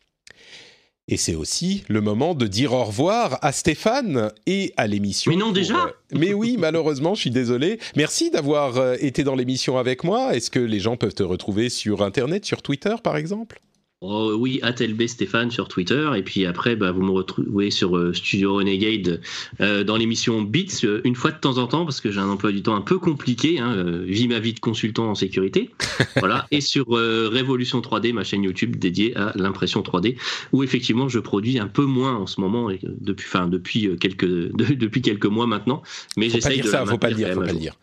Et c'est aussi le moment de dire au revoir à Stéphane et à l'émission. Mais non, déjà euh, Mais oui, malheureusement, je suis désolé. Merci d'avoir euh, été dans l'émission avec moi. Est-ce que les gens peuvent te retrouver sur Internet, sur Twitter, par exemple? Oh, oui, ATLB Stéphane sur Twitter. Et puis après, bah, vous me retrouvez sur euh, Studio Renegade euh, dans l'émission Beats euh, une fois de temps en temps parce que j'ai un emploi du temps un peu compliqué. Hein, vis ma vie de consultant en sécurité. voilà. Et sur Révolution 3D, ma chaîne YouTube dédiée à l'impression 3D, où effectivement je produis un peu moins en ce moment, depuis, enfin, depuis, quelques, depuis quelques mois maintenant. Mais j'essaye de. Ça, faut pas le dire, faut pas le dire.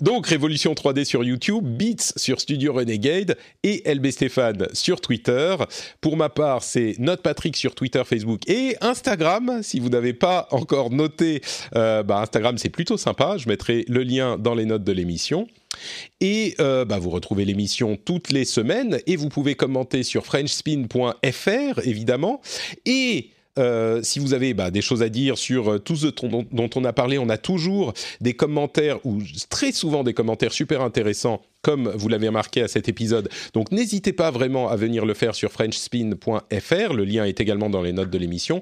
donc Révolution 3D sur YouTube, Beats sur Studio Renegade et LB Stéphane sur Twitter. Pour ma part, c'est Note Patrick sur Twitter, Facebook et Instagram. Si vous n'avez pas encore noté, euh, bah, Instagram c'est plutôt sympa. Je mettrai le lien dans les notes de l'émission. Et euh, bah, vous retrouvez l'émission toutes les semaines et vous pouvez commenter sur frenchspin.fr évidemment. Et euh, si vous avez bah, des choses à dire sur tout ce dont, dont, on a parlé, on a toujours des commentaires ou très souvent des commentaires super intéressants comme vous l'avez remarqué à cet épisode. Donc n'hésitez pas vraiment à venir le faire sur frenchspin.fr. Le lien est également dans les notes de l'émission.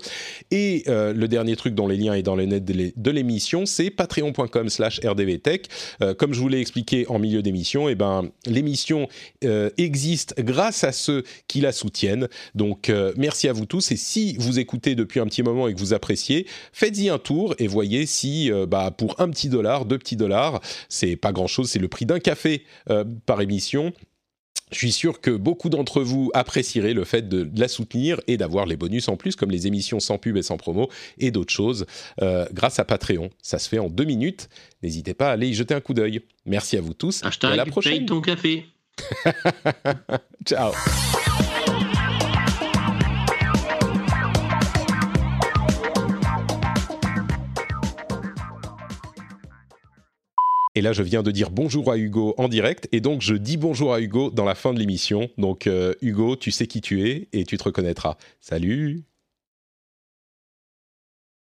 Et euh, le dernier truc dont les liens est dans les notes de l'émission, c'est patreon.com slash rdvtech. Euh, comme je vous l'ai expliqué en milieu d'émission, eh ben, l'émission euh, existe grâce à ceux qui la soutiennent. Donc merci à vous tous. Et si vous écoutez depuis un petit moment et que vous appréciez, faites-y un tour et voyez si bah, pour un petit dollar, deux petits dollars, c'est pas grand-chose, c'est le prix d'un café euh, par émission. Je suis sûr que beaucoup d'entre vous apprécieraient le fait de, la soutenir et d'avoir les bonus en plus, comme les émissions sans pub et sans promo et d'autres choses, euh, grâce à Patreon. Ça se fait en deux minutes. N'hésitez pas à aller y jeter un coup d'œil. Merci à vous tous. et à la prochaine. ton café. Ciao. Et là, je viens de dire bonjour à Hugo en direct, et donc je dis bonjour à Hugo dans la fin de l'émission. Donc, euh, Hugo, tu sais qui tu es et tu te reconnaîtras. Salut